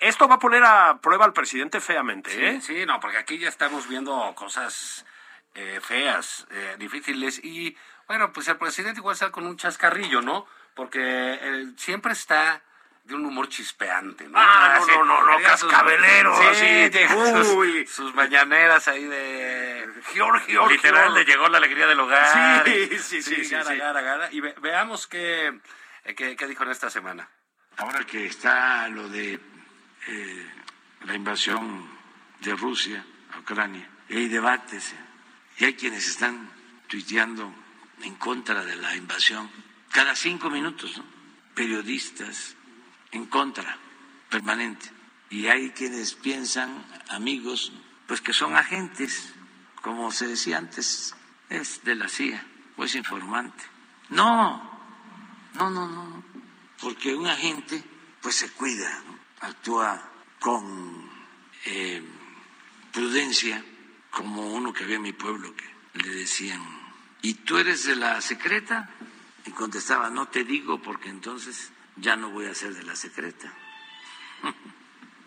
[SPEAKER 2] Esto va a poner a prueba al presidente feamente,
[SPEAKER 1] Sí,
[SPEAKER 2] ¿eh?
[SPEAKER 1] sí, no, porque aquí ya estamos viendo cosas eh, feas, eh, difíciles y bueno, pues el presidente igual está con un chascarrillo, ¿no? Porque eh, siempre está de un humor chispeante, ¿no?
[SPEAKER 2] Ah, no,
[SPEAKER 1] Así,
[SPEAKER 2] no, no, no,
[SPEAKER 1] llega sus-
[SPEAKER 2] cascabelero,
[SPEAKER 1] sí,
[SPEAKER 2] así.
[SPEAKER 1] llega sus,
[SPEAKER 2] Uy.
[SPEAKER 1] sus mañaneras ahí de...
[SPEAKER 2] Giorgio,
[SPEAKER 1] Literal,
[SPEAKER 2] Giorgio.
[SPEAKER 1] le llegó la alegría del hogar.
[SPEAKER 2] Sí,
[SPEAKER 1] Y-
[SPEAKER 2] sí, sí, sí,
[SPEAKER 1] gara,
[SPEAKER 2] sí.
[SPEAKER 1] gara, gara. Y ve- veamos qué, eh, qué, qué dijo en esta semana.
[SPEAKER 6] Ahora que está lo de eh, la invasión de Rusia a Ucrania, y hay debates, y hay quienes están tuiteando en contra de la invasión, cada cinco minutos, ¿no? periodistas en contra, permanente. Y hay quienes piensan, amigos, pues que son agentes, como se decía antes, es de la CIA, o es informante. No, no, no, no, porque un agente pues se cuida, actúa con eh, prudencia, como uno que había en mi pueblo que le decían, ¿y tú eres de la secreta? Y contestaba, no te digo porque entonces ya no voy a ser de la secreta.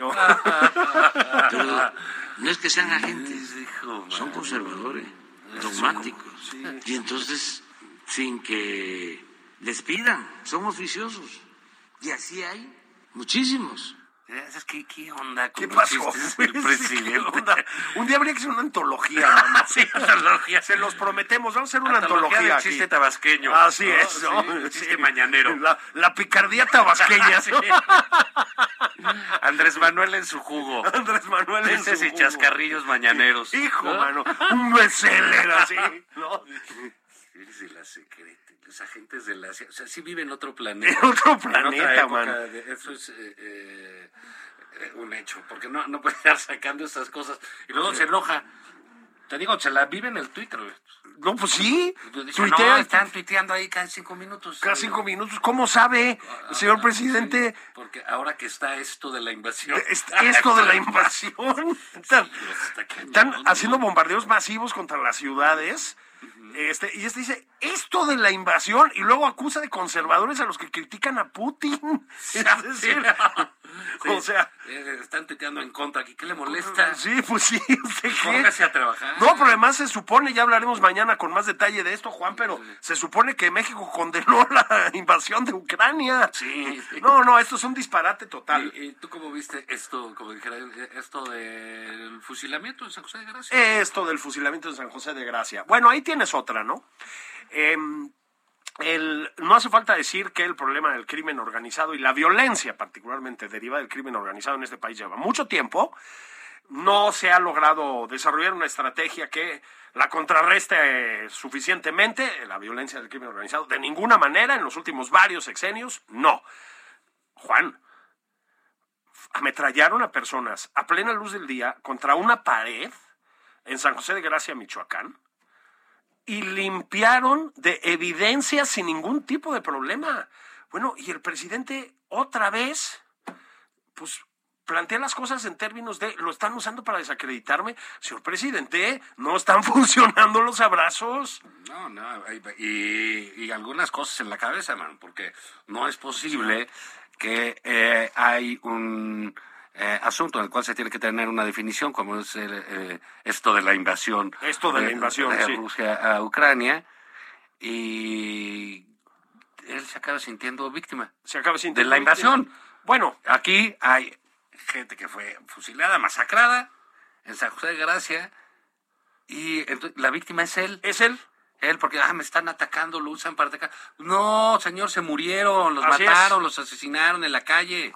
[SPEAKER 6] Pero no es que sean agentes, son conservadores, dogmáticos. Y entonces, sin que les pidan, son oficiosos. Y así hay muchísimos.
[SPEAKER 1] Que, ¿Qué onda
[SPEAKER 2] ¿Qué pasó? Sí,
[SPEAKER 1] presidente?
[SPEAKER 2] ¿qué? Un día habría que hacer una antología. mano.
[SPEAKER 1] Sí, antología.
[SPEAKER 2] Se los prometemos, vamos a hacer una
[SPEAKER 1] Antología
[SPEAKER 2] antología.
[SPEAKER 1] del chiste tabasqueño.
[SPEAKER 2] Así
[SPEAKER 1] ¿no?
[SPEAKER 2] es, ¿no?
[SPEAKER 1] Sí, el chiste mañanero.
[SPEAKER 2] La, la picardía tabasqueña.
[SPEAKER 1] Andrés Manuel en su jugo.
[SPEAKER 2] Andrés Manuel en
[SPEAKER 1] Chistes
[SPEAKER 2] su
[SPEAKER 1] y
[SPEAKER 2] jugo.
[SPEAKER 1] chascarrillos mañaneros.
[SPEAKER 2] Hijo,
[SPEAKER 1] ¿No?
[SPEAKER 2] mano, un bestseller así. ¿no?
[SPEAKER 1] La secreta. Agentes de la... O sea, sí viven en otro planeta.
[SPEAKER 2] En otro planeta, mano.
[SPEAKER 1] de- Eso es eh, eh, un hecho. Porque no, no puede estar sacando estas cosas. Y luego se enoja. Te digo, se la vive en el Twitter.
[SPEAKER 2] No, pues sí.
[SPEAKER 1] Dice,
[SPEAKER 2] Tuitea
[SPEAKER 1] no,
[SPEAKER 2] y-
[SPEAKER 1] están tuiteando ahí cada cinco minutos.
[SPEAKER 2] cada cinco minutos. ¿Cómo sabe,
[SPEAKER 1] Ah,
[SPEAKER 2] señor presidente?
[SPEAKER 1] sí, porque ahora que está esto de la invasión.
[SPEAKER 2] es- Esto de la invasión. Están, haciendo bombardeos masivos contra las ciudades. Este, y este dice, esto de la invasión, y luego acusa de conservadores a los que critican a Putin. Es decir,
[SPEAKER 1] Sí,
[SPEAKER 2] o sea,
[SPEAKER 1] están tuiteando en contra aquí. ¿Qué le molesta?
[SPEAKER 2] sí, pues sí.
[SPEAKER 1] Póngase a trabajar.
[SPEAKER 2] No, pero además se supone, ya hablaremos mañana con más detalle de esto, Juan, pero se supone que México condenó la invasión de Ucrania.
[SPEAKER 1] Sí.
[SPEAKER 2] No, no, esto es un disparate total.
[SPEAKER 1] ¿Y, y tú cómo viste esto, como dijera, esto del fusilamiento en San José de Gracia?
[SPEAKER 2] Esto del fusilamiento de San José de Gracia. Bueno, ahí tienes otra, ¿no? Em, el- no hace falta decir que el problema del crimen organizado y la violencia particularmente derivada del crimen organizado en este país lleva mucho tiempo. No se ha logrado desarrollar una estrategia que la contrarreste suficientemente, la violencia del crimen organizado, de ninguna manera en los últimos varios sexenios, no. Juan, ametrallaron a personas a plena luz del día contra una pared en San José de Gracia, Michoacán, y limpiaron de evidencia sin ningún tipo de problema. Bueno, y el presidente otra vez, pues plantea las cosas en términos de lo están usando para desacreditarme. Señor presidente, no están funcionando los abrazos.
[SPEAKER 1] No, no, y algunas cosas en la cabeza, man, porque no es posible que eh, hay un eh, asunto en el cual se tiene que tener una definición, como es el, eh, esto de la invasión.
[SPEAKER 2] Esto de la invasión,
[SPEAKER 1] de
[SPEAKER 2] sí.
[SPEAKER 1] Rusia a Ucrania, y él se acaba sintiendo víctima.
[SPEAKER 2] Se acaba sintiendo
[SPEAKER 1] De la invasión.
[SPEAKER 2] Bueno,
[SPEAKER 1] Aquí hay gente que fue fusilada, masacrada en San José de Gracia, y entonces, la víctima es él.
[SPEAKER 2] es él.
[SPEAKER 1] Él, porque ah, me están atacando, lo usan para atacar. No, señor, se murieron, los
[SPEAKER 2] Así
[SPEAKER 1] mataron,
[SPEAKER 2] es.
[SPEAKER 1] los asesinaron en la calle.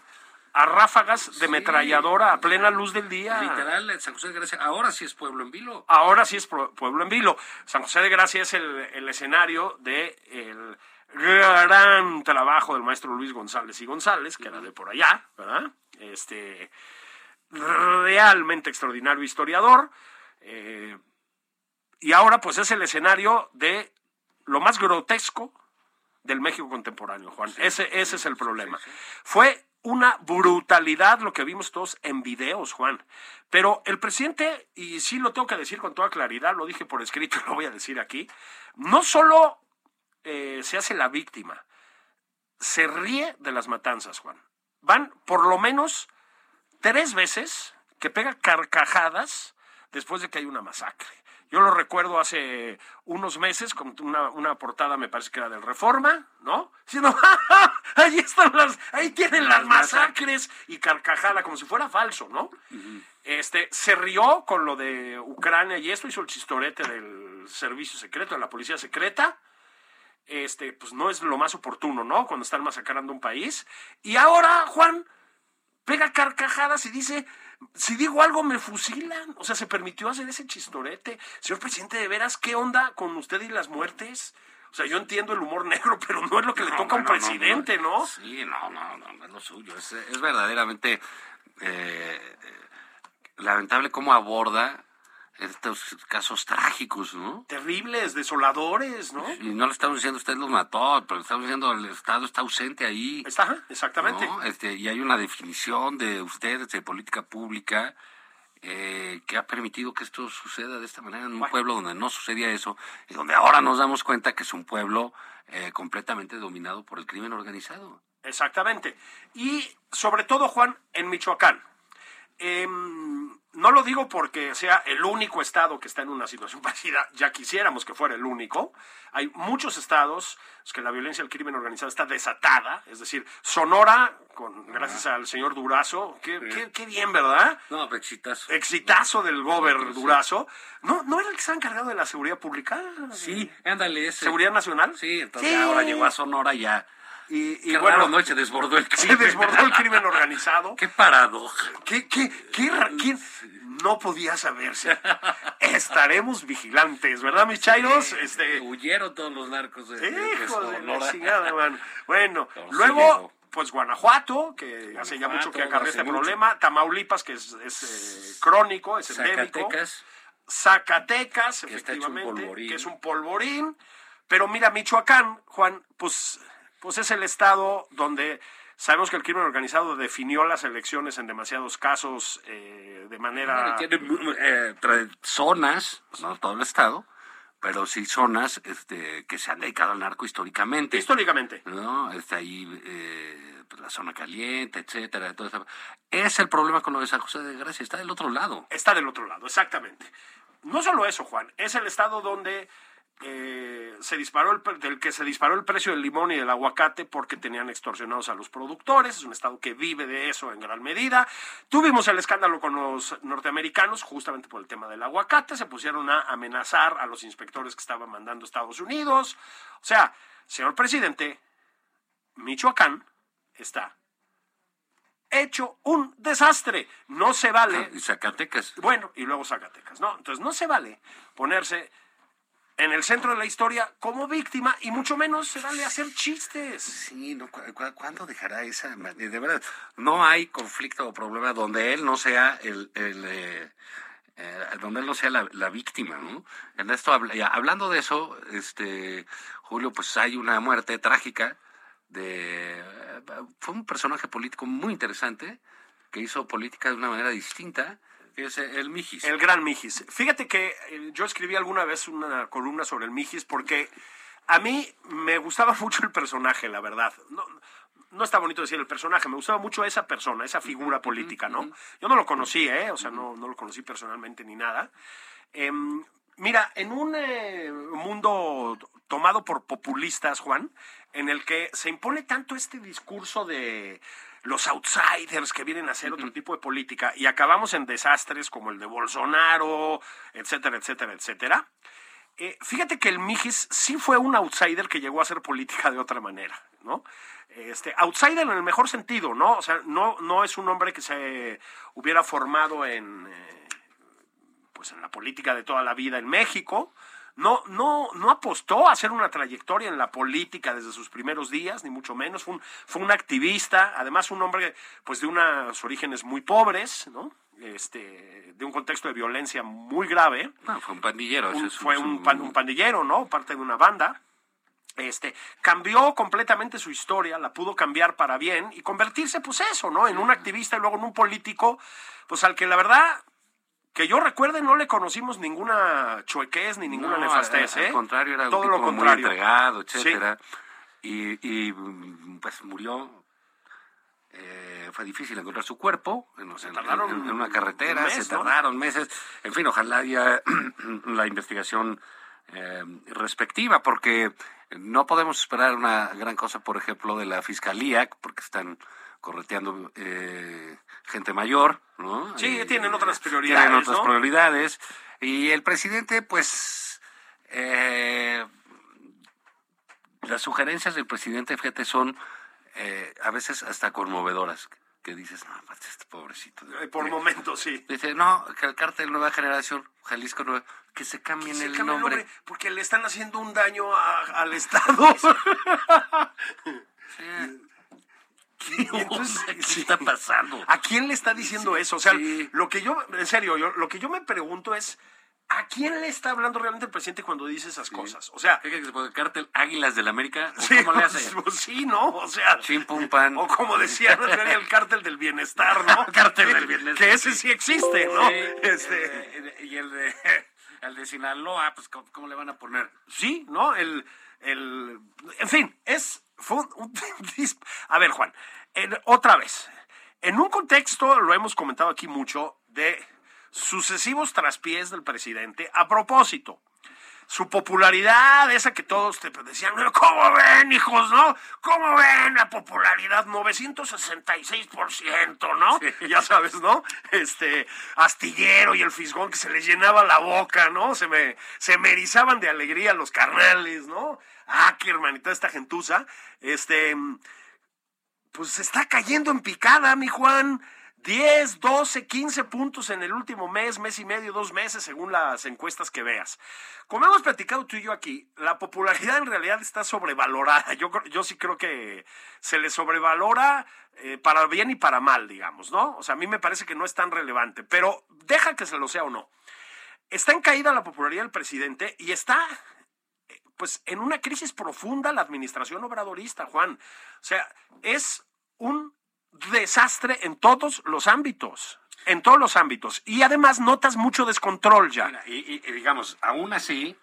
[SPEAKER 2] A ráfagas de
[SPEAKER 1] Sí.
[SPEAKER 2] metralladora a plena luz del día.
[SPEAKER 1] Literal, San José de Gracia, ahora sí es pueblo en vilo.
[SPEAKER 2] Ahora sí es pueblo en vilo. San José de Gracia es el, el escenario de el gran trabajo del maestro Luis González y González, que era de por allá, ¿verdad? Este realmente extraordinario historiador. eh, y ahora pues es el escenario de lo más grotesco del México contemporáneo, Juan. ese, ese es el problema. Fue una brutalidad lo que vimos todos en videos, Juan. Pero el presidente, y sí lo tengo que decir con toda claridad, lo dije por escrito y lo voy a decir aquí, no solo eh, se hace la víctima, se ríe de las matanzas, Juan. Van por lo menos tres veces que pega carcajadas después de que hay una masacre. Yo lo recuerdo hace unos meses con una, una portada, me parece que era del Reforma, ¿no? Diciendo, "Ja, ja, ahí están las, ahí tienen las masacres y carcajada, como si fuera falso, ¿no? Este, se rió con lo de Ucrania y esto hizo el chistorete del servicio secreto, de la policía secreta. Este, pues no es lo más oportuno, ¿no? Cuando están masacrando un país. Y ahora, Juan, pega carcajadas y dice, si digo algo me fusilan. O sea, se permitió hacer ese chistorete. Señor presidente, de veras, ¿qué onda con usted y las muertes? O sea, yo entiendo el humor negro, pero no es lo que le
[SPEAKER 1] No,
[SPEAKER 2] toca a un
[SPEAKER 1] no,
[SPEAKER 2] presidente, ¿no?
[SPEAKER 1] Sí, no, no, no, no es lo suyo. Es, es verdaderamente eh, eh, lamentable cómo aborda estos casos trágicos, ¿no?
[SPEAKER 2] Terribles, desoladores, ¿no?
[SPEAKER 1] Y no le estamos diciendo usted los mató, pero le estamos diciendo el Estado está ausente ahí.
[SPEAKER 2] Está, exactamente.
[SPEAKER 1] ¿no? Este, y hay una definición de ustedes de política pública eh, que ha permitido que esto suceda de esta manera en un
[SPEAKER 2] Bueno.
[SPEAKER 1] pueblo donde no sucedía eso y donde ahora nos damos cuenta que es un pueblo eh, completamente dominado por el crimen organizado.
[SPEAKER 2] Exactamente. Y sobre todo, Juan, en Michoacán. Em, no lo digo porque sea el único estado que está en una situación parecida, ya quisiéramos que fuera el único. Hay muchos estados que la violencia del crimen organizado está desatada, es decir, Sonora, con, gracias al señor Durazo, qué, qué- qué bien, ¿verdad?
[SPEAKER 1] No, exitazo.
[SPEAKER 2] Exitazo del gober. Durazo. ¿No, ¿No era el que estaba encargado de la seguridad pública?
[SPEAKER 1] Sí, ándale ese.
[SPEAKER 2] ¿Seguridad nacional?
[SPEAKER 1] Sí, entonces
[SPEAKER 2] Sí.
[SPEAKER 1] ahora llegó a Sonora ya.
[SPEAKER 2] Y, y
[SPEAKER 1] Qué
[SPEAKER 2] bueno,
[SPEAKER 1] raro, ¿no? Y se desbordó el
[SPEAKER 2] se
[SPEAKER 1] crimen.
[SPEAKER 2] desbordó el crimen organizado.
[SPEAKER 1] Qué paradoja.
[SPEAKER 2] ¿Qué, qué, qué quién? No podía saberse. Estaremos vigilantes, ¿verdad, mis chairos? Este,
[SPEAKER 1] Huyeron todos los narcos de, de- de
[SPEAKER 2] la chingada, man. Bueno, luego, pues Guanajuato, que hace ya mucho que acarrea este
[SPEAKER 1] mucho.
[SPEAKER 2] problema. Tamaulipas, que es, es, eh, crónico, es endémico.
[SPEAKER 1] Zacatecas.
[SPEAKER 2] Zacatecas,
[SPEAKER 1] Que
[SPEAKER 2] efectivamente, que es un polvorín. Pero mira, Michoacán, Juan, pues, pues es el estado donde sabemos que el crimen organizado definió las elecciones en demasiados casos eh, de manera...
[SPEAKER 1] Tiene eh, zonas, no todo el estado, pero sí zonas este, que se han dedicado al narco históricamente.
[SPEAKER 2] Históricamente.
[SPEAKER 1] ¿no? Está ahí eh, pues, la zona caliente, etcétera. todo eso. Es el problema con lo de San José de Gracia, está del otro lado.
[SPEAKER 2] Está del otro lado, exactamente. No solo eso, Juan, es el estado donde eh, se disparó el, del que se disparó el precio del limón y del aguacate porque tenían extorsionados a los productores. Es un estado que vive de eso en gran medida. Tuvimos el escándalo con los norteamericanos justamente por el tema del aguacate. Se pusieron a amenazar a los inspectores que estaban mandando Estados Unidos. O sea, señor presidente, Michoacán está hecho un desastre. No se vale
[SPEAKER 1] Y Zacatecas.
[SPEAKER 2] bueno, y luego Zacatecas, ¿no? Entonces no se vale ponerse en el centro de la historia como víctima y mucho menos se vale hacer chistes.
[SPEAKER 1] Sí, no, cu- cu- ¿cuándo dejará esa? De verdad, no hay conflicto o problema donde él no sea el, eh, eh, donde él no sea la, la víctima, ¿no? En esto, hablando de eso, este, Julio, pues hay una muerte trágica de, eh, fue un personaje político muy interesante que hizo política de una manera distinta, es el Mijis.
[SPEAKER 2] El gran Mijis. Fíjate que eh, yo escribí alguna vez una columna sobre el Mijis porque a mí me gustaba mucho el personaje, la verdad. No, no está bonito decir el personaje, me gustaba mucho esa persona, esa figura política, ¿no? Yo no lo conocí, ¿eh? O sea, no, no lo conocí personalmente ni nada. Em, mira, en un eh, mundo tomado por populistas, Juan, en el que se impone tanto este discurso de los outsiders que vienen a hacer otro tipo de política y acabamos en desastres como el de Bolsonaro, etcétera, etcétera, etcétera. Eh, fíjate que el Mijis sí fue un outsider que llegó a hacer política de otra manera, ¿no? Este, outsider en el mejor sentido, ¿no? O sea, no, no es un hombre que se hubiera formado en, eh, pues en la política de toda la vida en México. No, no, no apostó a hacer una trayectoria en la política desde sus primeros días, ni mucho menos. Fue un, fue un activista, además un hombre pues de unos orígenes muy pobres, ¿no? Este, de un contexto de violencia muy grave.
[SPEAKER 1] No, fue un pandillero.
[SPEAKER 2] Un-
[SPEAKER 1] es
[SPEAKER 2] fue
[SPEAKER 1] su-
[SPEAKER 2] un, pan- un pandillero, ¿no? Parte de una banda. Este, cambió completamente su historia, la pudo cambiar para bien y convertirse, pues eso, ¿no? En un activista y luego en un político, pues al que la verdad, que yo recuerde, no le conocimos ninguna chuequez ni ninguna
[SPEAKER 1] No,
[SPEAKER 2] nefastez,
[SPEAKER 1] al,
[SPEAKER 2] ¿eh?
[SPEAKER 1] al contrario, era un
[SPEAKER 2] todo
[SPEAKER 1] tipo
[SPEAKER 2] lo
[SPEAKER 1] muy
[SPEAKER 2] contrario.
[SPEAKER 1] entregado,
[SPEAKER 2] Sí.
[SPEAKER 1] etcétera. Y, y, mm, pues murió. eh, fue difícil encontrar su cuerpo en, una carretera,
[SPEAKER 2] un mes,
[SPEAKER 1] se
[SPEAKER 2] ¿no?
[SPEAKER 1] tardaron meses. En fin, ojalá haya la investigación eh, respectiva, porque no podemos esperar una gran cosa, por ejemplo, de la fiscalía, porque están correteando eh, gente mayor, ¿no?
[SPEAKER 2] Sí,
[SPEAKER 1] Eh,
[SPEAKER 2] tienen otras prioridades,
[SPEAKER 1] Tienen otras
[SPEAKER 2] ¿no?
[SPEAKER 1] prioridades. Y el presidente, pues, eh, las sugerencias del presidente, fíjate, son eh, a veces hasta conmovedoras. Que dices, no, este pobrecito.
[SPEAKER 2] Por momentos, sí.
[SPEAKER 1] Dice, no, que el cártel Nueva Generación, Jalisco Nueva, que se cambien
[SPEAKER 2] Se
[SPEAKER 1] el,
[SPEAKER 2] cambia el
[SPEAKER 1] nombre.
[SPEAKER 2] porque le están haciendo un daño a- al Estado.
[SPEAKER 1] Entonces, ¿qué está pasando?
[SPEAKER 2] ¿A quién le está diciendo eso? O sea,
[SPEAKER 1] Sí.
[SPEAKER 2] lo que yo, en serio, yo, lo que yo me pregunto es, ¿a quién le está hablando realmente el presidente cuando dice esas cosas? O sea,
[SPEAKER 1] ¿Qué crees que se pone? ¿Cártel Águilas del América? ¿O
[SPEAKER 2] sí,
[SPEAKER 1] ¿Cómo le
[SPEAKER 2] pues,
[SPEAKER 1] hace?
[SPEAKER 2] pues sí, ¿no? O sea,
[SPEAKER 1] Chim, pum, pan.
[SPEAKER 2] o como decía, no el cártel del bienestar, ¿no?
[SPEAKER 1] Cártel del bienestar.
[SPEAKER 2] Que ese sí existe, ¿no?
[SPEAKER 1] Sí,
[SPEAKER 2] Este,
[SPEAKER 1] y el de, el de Sinaloa, pues, ¿cómo, cómo le van a poner?
[SPEAKER 2] sí, ¿no? El, el, en fin, es, fue un- a ver, Juan, en- otra vez, en un contexto, lo hemos comentado aquí mucho, de sucesivos traspiés del presidente, a propósito, su popularidad, esa que todos te decían, ¿cómo ven, hijos, no? ¿Cómo ven la popularidad? 966%, ¿no? Ya sabes, ¿no? Este, astillero y el fisgón que se les llenaba la boca, ¿no? Se me, se me erizaban de alegría los carnales, ¿no? Ah, qué hermanita esta gentuza. Este, pues está cayendo en picada, mi Juan. 10, 12, 15 puntos en el último mes, mes y medio, dos meses, según las encuestas que veas. Como hemos platicado tú y yo aquí, la popularidad en realidad está sobrevalorada. Yo, yo sí creo que se le sobrevalora eh, para bien y para mal, digamos, ¿no? O sea, a mí me parece que no es tan relevante, pero deja que se lo sea o no. está en caída la popularidad del presidente y está pues en una crisis profunda la administración obradorista, Juan. O sea, es un desastre en todos los ámbitos, en todos los ámbitos. Y además notas mucho descontrol ya.
[SPEAKER 1] Y, y- digamos, aún así,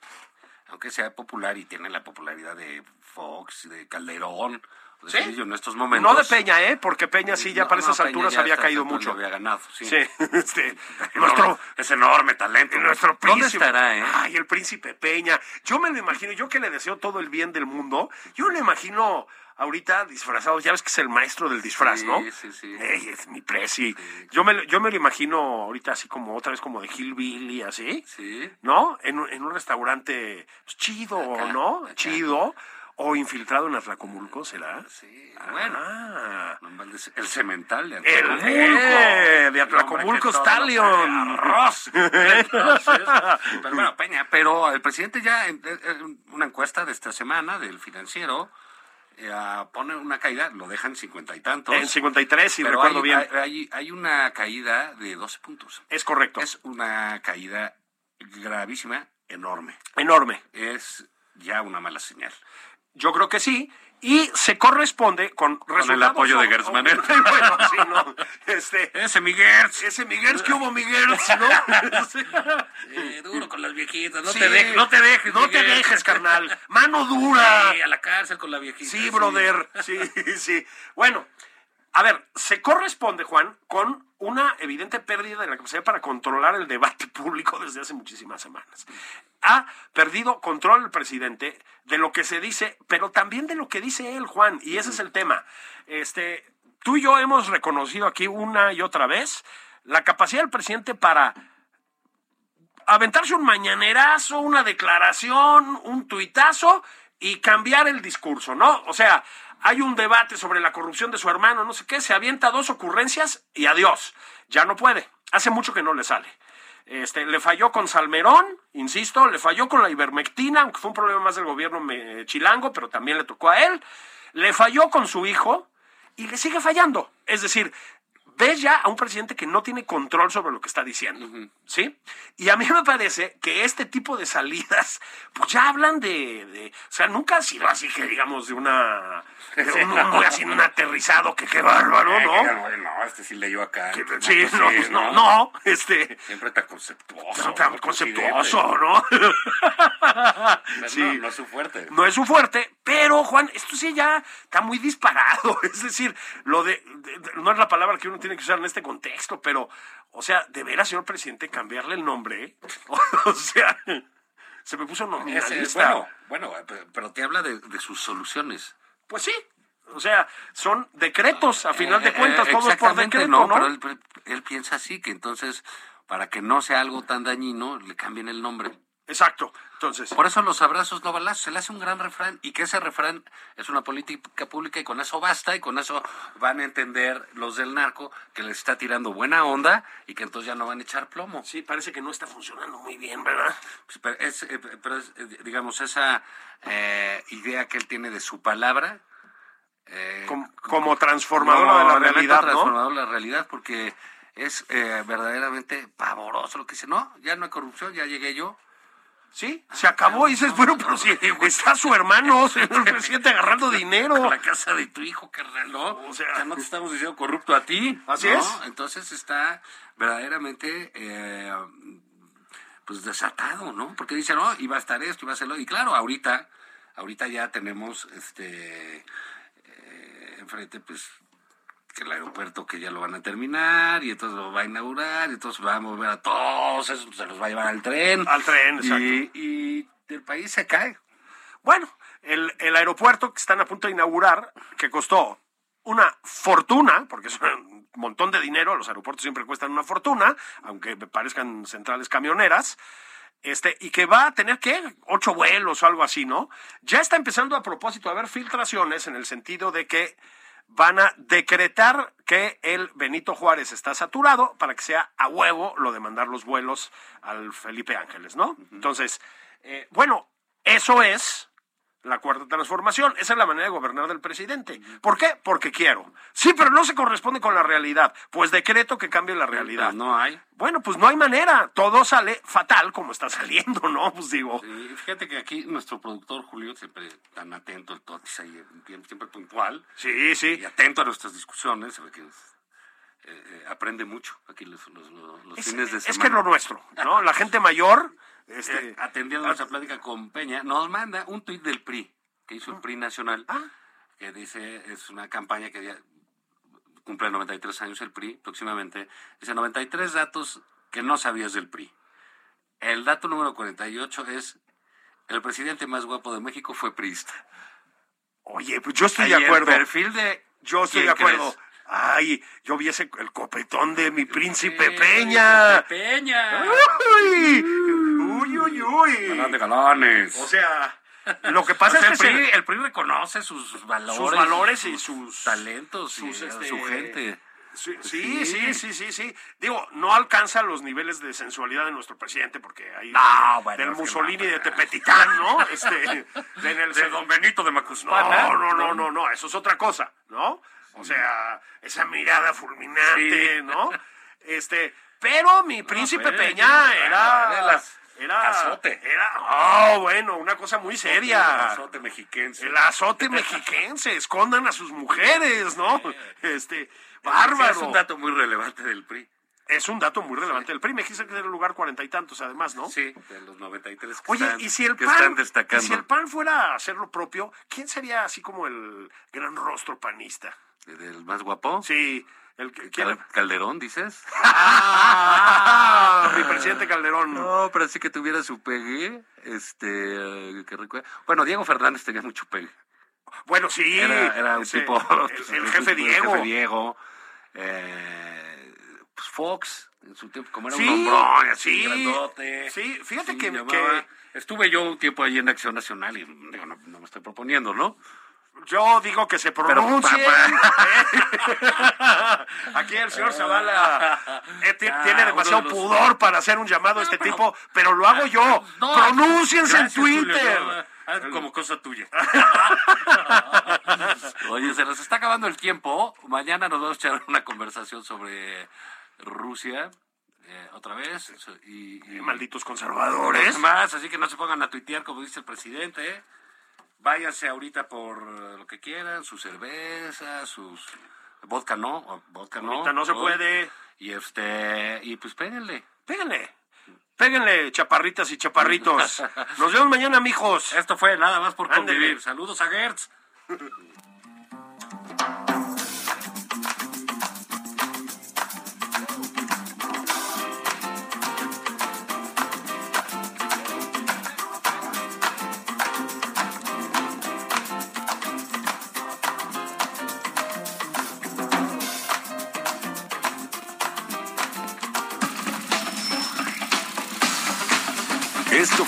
[SPEAKER 1] aunque sea popular y tiene la popularidad de Fox, de Calderón, de
[SPEAKER 2] ¿Sí?
[SPEAKER 1] Cedillo en estos momentos.
[SPEAKER 2] No de Peña, ¿eh? Porque Peña sí ya
[SPEAKER 1] No,
[SPEAKER 2] para esas alturas había caído mucho.
[SPEAKER 1] había ganado, sí.
[SPEAKER 2] Sí, este,
[SPEAKER 1] Nuestro, es enorme talento.
[SPEAKER 2] nuestro
[SPEAKER 1] ¿Dónde
[SPEAKER 2] príncipe.
[SPEAKER 1] estará, eh?
[SPEAKER 2] Ay, el príncipe Peña. Yo me lo imagino, yo que le deseo todo el bien del mundo, yo lo imagino ahorita disfrazado, ya ves que es el maestro del disfraz,
[SPEAKER 1] Sí,
[SPEAKER 2] ¿no?
[SPEAKER 1] sí, sí.
[SPEAKER 2] Ey, es mi presi. Yo me, lo- yo me lo imagino ahorita así como otra vez como de Hillbilly, así.
[SPEAKER 1] Sí.
[SPEAKER 2] ¿No? En, un- en un restaurante pues, chido,
[SPEAKER 1] Acá,
[SPEAKER 2] ¿no?
[SPEAKER 1] acá.
[SPEAKER 2] Chido. O infiltrado en Atlacomulco, ¿será?
[SPEAKER 1] Sí, bueno.
[SPEAKER 2] Ah.
[SPEAKER 1] No inventes, El cemental de
[SPEAKER 2] El
[SPEAKER 1] Atlacomulco.
[SPEAKER 2] eh, de
[SPEAKER 1] El
[SPEAKER 2] Atlacomulco Stallion.
[SPEAKER 1] Entonces, pero bueno, Peña, pero el presidente ya en en una encuesta de esta semana del financiero eh, ah, pone una caída, lo dejan cincuenta y tantos.
[SPEAKER 2] En 53, si
[SPEAKER 1] pero
[SPEAKER 2] recuerdo
[SPEAKER 1] hay,
[SPEAKER 2] bien.
[SPEAKER 1] Hay una caída de 12 puntos.
[SPEAKER 2] es correcto.
[SPEAKER 1] Es una caída gravísima, enorme.
[SPEAKER 2] Enorme.
[SPEAKER 1] Es ya una mala señal.
[SPEAKER 2] Yo creo que sí. Y se corresponde con resultados.
[SPEAKER 1] apoyo de Gertz Manero.
[SPEAKER 2] bueno, sí, ¿no? Este,
[SPEAKER 1] Ese Miguel.
[SPEAKER 2] ese Miguel, ¿qué hubo Miguel? ¿No?
[SPEAKER 1] Eh, duro con las viejitas, no
[SPEAKER 2] Sí.
[SPEAKER 1] te dejes, no te dejes,
[SPEAKER 2] No te dejes, carnal. Mano dura.
[SPEAKER 1] Sí, a la cárcel con la viejita.
[SPEAKER 2] Sí, brother. Sí, sí. Bueno, a ver, se corresponde, Juan, con una evidente pérdida de la capacidad para controlar el debate público desde hace muchísimas semanas. Ha perdido control el presidente de lo que se dice, pero también de lo que dice él, Juan, y ese es el tema. Este, tú y yo hemos reconocido aquí una y otra vez la capacidad del presidente para aventarse un mañanerazo, una declaración, un tuitazo y cambiar el discurso, ¿no? O sea, hay un debate sobre la corrupción de su hermano, no sé qué, se avienta dos ocurrencias y adiós. Ya no puede. Hace mucho que no le sale. Este, le falló con Salmerón, insisto, le falló con la ivermectina, aunque fue un problema más del gobierno chilango, pero también le tocó a él. Le falló con su hijo y le sigue fallando. Es decir, ves ya a un presidente que no tiene control sobre lo que está diciendo, ¿sí? Y a mí me parece que este tipo de salidas, pues ya hablan de, de- o sea, nunca ha sido así que digamos de una, de un, muy así un aterrizado que qué bárbaro,
[SPEAKER 1] Eh,
[SPEAKER 2] ¿no?
[SPEAKER 1] que, no, este sí leyó acá.
[SPEAKER 2] Que-
[SPEAKER 1] No,
[SPEAKER 2] sí,
[SPEAKER 1] pues
[SPEAKER 2] no, no, no, este,
[SPEAKER 1] Siempre tan conceptuoso.
[SPEAKER 2] tan conceptuoso, ¿no?
[SPEAKER 1] presidente.
[SPEAKER 2] Sí.
[SPEAKER 1] No, no es su fuerte.
[SPEAKER 2] No es su fuerte, pero Juan, esto sí ya está muy disparado. Es decir, lo de, de- de- no es la palabra que uno tiene que usar en este contexto, pero, o sea, de veras, señor presidente, cambiarle el nombre. o sea, se me puso
[SPEAKER 1] Ese-
[SPEAKER 2] nominalista.
[SPEAKER 1] bueno, bueno, pero- pero te habla de, de sus soluciones.
[SPEAKER 2] Pues sí. O sea, son decretos, a final de
[SPEAKER 1] Eh,
[SPEAKER 2] cuentas,
[SPEAKER 1] eh,
[SPEAKER 2] todos por decreto,
[SPEAKER 1] no,
[SPEAKER 2] ¿no?
[SPEAKER 1] Pero él, él piensa así, que entonces, para que no sea algo tan dañino, le cambien el nombre.
[SPEAKER 2] Exacto. Entonces,
[SPEAKER 1] Por eso los abrazos no balazos, se le hace un gran refrán y que ese refrán es una política pública y con eso basta y con eso van a entender los del narco que les está tirando buena onda y que entonces ya no van a echar plomo.
[SPEAKER 2] sí, parece que no está funcionando muy bien, ¿verdad?
[SPEAKER 1] Pues, Pero es, eh, pero es, eh, digamos, esa eh, idea que él tiene de su palabra. eh,
[SPEAKER 2] Como, como transformadora de la realidad, ¿no?
[SPEAKER 1] transformador de la realidad porque es verdaderamente pavoroso lo que dice. No, ya no hay corrupción, ya llegué yo.
[SPEAKER 2] Sí, se acabó. Y dices, bueno, pero si está su hermano, señor presidente, agarrando dinero.
[SPEAKER 1] la casa de tu hijo, carnal, ¿no?
[SPEAKER 2] O sea-
[SPEAKER 1] no te estamos diciendo corrupto a ti.
[SPEAKER 2] Así
[SPEAKER 1] ¿no?
[SPEAKER 2] es.
[SPEAKER 1] Entonces está verdaderamente, eh, pues desatado, ¿no? Porque dice, no, iba a estar esto, iba a hacerlo. Y claro, ahorita, ahorita ya tenemos, este, eh, enfrente, pues, que el aeropuerto que ya lo van a terminar y entonces lo va a inaugurar y entonces va a mover a todos, eso se los va a llevar al tren.
[SPEAKER 2] Al tren, exacto.
[SPEAKER 1] Y, y el país se cae.
[SPEAKER 2] Bueno, el, el aeropuerto que están a punto de inaugurar, que costó una fortuna, porque es un montón de dinero, los aeropuertos siempre cuestan una fortuna, aunque parezcan centrales camioneras, este, y que va a tener, ¿qué? Ocho vuelos o algo así, ¿no? Ya está empezando a propósito a haber filtraciones en el sentido de que van a decretar que el Benito Juárez está saturado para que sea a huevo lo de mandar los vuelos al Felipe Ángeles, ¿no? Entonces, eh, bueno, eso es la cuarta transformación. Esa es la manera de gobernar del presidente. ¿Por qué? Porque quiero. Sí, pero no se corresponde con la realidad. Pues decreto que cambie la realidad.
[SPEAKER 1] No hay.
[SPEAKER 2] Bueno, pues no hay manera. Todo sale fatal como está saliendo, ¿no? Pues digo.
[SPEAKER 1] Sí, fíjate que aquí nuestro productor Julio, siempre tan atento, el Totis ahí, siempre puntual.
[SPEAKER 2] Sí, sí.
[SPEAKER 1] Y atento a nuestras discusiones, que eh, eh, aprende mucho aquí los, los- los
[SPEAKER 2] Es,
[SPEAKER 1] fines de semana.
[SPEAKER 2] es que es lo nuestro, ¿no? La gente mayor. Este,
[SPEAKER 1] Eh, atendiendo nuestra plática con Peña, nos manda un tuit del PRI, que hizo el PRI Nacional,
[SPEAKER 2] Ah.
[SPEAKER 1] que dice, es una campaña que ya cumple 93 años el PRI próximamente, dice 93 datos que no sabías del PRI. El dato número 48 es, el presidente más guapo de México fue priista.
[SPEAKER 2] Oye, pues yo estoy de
[SPEAKER 1] el
[SPEAKER 2] acuerdo.
[SPEAKER 1] perfil de...
[SPEAKER 2] Yo estoy de
[SPEAKER 1] ¿quién
[SPEAKER 2] acuerdo.
[SPEAKER 1] crees?
[SPEAKER 2] Ay, yo vi ese, el copetón de mi príncipe Peña.
[SPEAKER 1] Peña.
[SPEAKER 2] Uy, uy, uy.
[SPEAKER 1] Galán de galanes.
[SPEAKER 2] O sea, lo que pasa
[SPEAKER 1] O sea,
[SPEAKER 2] es que
[SPEAKER 1] el, PRI,
[SPEAKER 2] se-
[SPEAKER 1] el PRI reconoce sus valores,
[SPEAKER 2] sus valores y sus
[SPEAKER 1] talentos
[SPEAKER 2] sus,
[SPEAKER 1] y
[SPEAKER 2] este,
[SPEAKER 1] su gente.
[SPEAKER 2] Sí, sí, sí, sí, sí, sí. Digo, no alcanza los niveles de sensualidad de nuestro presidente, porque hay
[SPEAKER 1] No, bueno,
[SPEAKER 2] del Mussolini
[SPEAKER 1] no,
[SPEAKER 2] de Tepetitán, ¿no? Este, de, en el-
[SPEAKER 1] De Don Benito de
[SPEAKER 2] no,
[SPEAKER 1] Macuspana.
[SPEAKER 2] no, no, no, no, eso es otra cosa, ¿no? O sea, esa mirada fulminante. ¿no? Este, pero mi príncipe
[SPEAKER 1] pero
[SPEAKER 2] Peña era
[SPEAKER 1] era azote.
[SPEAKER 2] era oh, bueno, una cosa muy seria.
[SPEAKER 1] azote mexiquense.
[SPEAKER 2] El azote mexiquense, escondan a sus mujeres, ¿no? Este,
[SPEAKER 1] Sí,
[SPEAKER 2] bárbaro.
[SPEAKER 1] Es un dato muy relevante del PRI.
[SPEAKER 2] Es un dato muy relevante. El PRI me quise que era el lugar cuarenta y tantos, además, ¿no?
[SPEAKER 1] Sí, de los 93 que,
[SPEAKER 2] Oye,
[SPEAKER 1] están,
[SPEAKER 2] y si el
[SPEAKER 1] que
[SPEAKER 2] PAN,
[SPEAKER 1] están
[SPEAKER 2] y
[SPEAKER 1] destacando.
[SPEAKER 2] si el PAN fuera a hacer lo propio, ¿quién sería así como el gran rostro panista?
[SPEAKER 1] ¿Del más guapo?
[SPEAKER 2] Sí, el ¿quién?
[SPEAKER 1] Cal- Calderón, dices.
[SPEAKER 2] Ah, mi presidente Calderón.
[SPEAKER 1] No, pero sí que tuviera su pegue. Este, que recuerda. Bueno, Diego Fernández tenía mucho pegue.
[SPEAKER 2] Bueno, sí.
[SPEAKER 1] Era, era un
[SPEAKER 2] ese-
[SPEAKER 1] tipo.
[SPEAKER 2] El, el jefe Diego.
[SPEAKER 1] El jefe Diego. Eh, pues Fox, en su tiempo, como era
[SPEAKER 2] Sí,
[SPEAKER 1] un hombrón, así,
[SPEAKER 2] sí,
[SPEAKER 1] grandote.
[SPEAKER 2] sí, fíjate que-
[SPEAKER 1] Estuve yo un tiempo ahí en Acción Nacional y digo, no, no me estoy proponiendo, ¿no?
[SPEAKER 2] Yo digo que se pronuncien. Aquí el señor Zavala eh,
[SPEAKER 1] Ah,
[SPEAKER 2] tiene demasiado
[SPEAKER 1] los-
[SPEAKER 2] pudor para hacer un llamado a este
[SPEAKER 1] pero-
[SPEAKER 2] tipo, pero lo hago yo.
[SPEAKER 1] No,
[SPEAKER 2] Pronúnciense en
[SPEAKER 1] Julio,
[SPEAKER 2] Twitter.
[SPEAKER 1] no, ah, como cosa tuya. Oye, se nos está acabando el tiempo. Mañana nos vamos a echar una conversación sobre Rusia. eh, otra vez. Y, y-
[SPEAKER 2] Eh, Malditos conservadores.
[SPEAKER 1] más, así que no se pongan a tuitear como dice el presidente. Váyanse ahorita por lo que quieran, su cerveza, sus vodka no, vodka no.
[SPEAKER 2] Ahorita no se puede.
[SPEAKER 1] Y este, y pues péguenle.
[SPEAKER 2] Péguenle. Péguenle, chaparritas y chaparritos. Nos vemos mañana, mijos.
[SPEAKER 1] Esto fue nada más por convivir. Saludos a Gertz.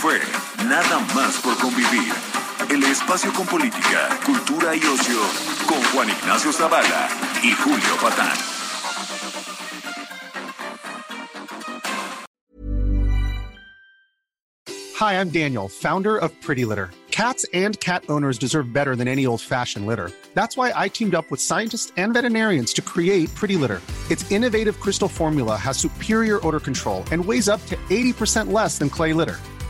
[SPEAKER 4] fue Nada más por convivir. El espacio con política, cultura y ocio con Juan Ignacio Zavala y Julio Patán.
[SPEAKER 7] Hi, I'm Daniel, founder of Pretty Litter. Cats and cat owners deserve better than any old fashioned litter. That's why I teamed up with scientists and veterinarians to create Pretty Litter. Its innovative crystal formula has superior odor control and weighs up to 80% less than clay litter.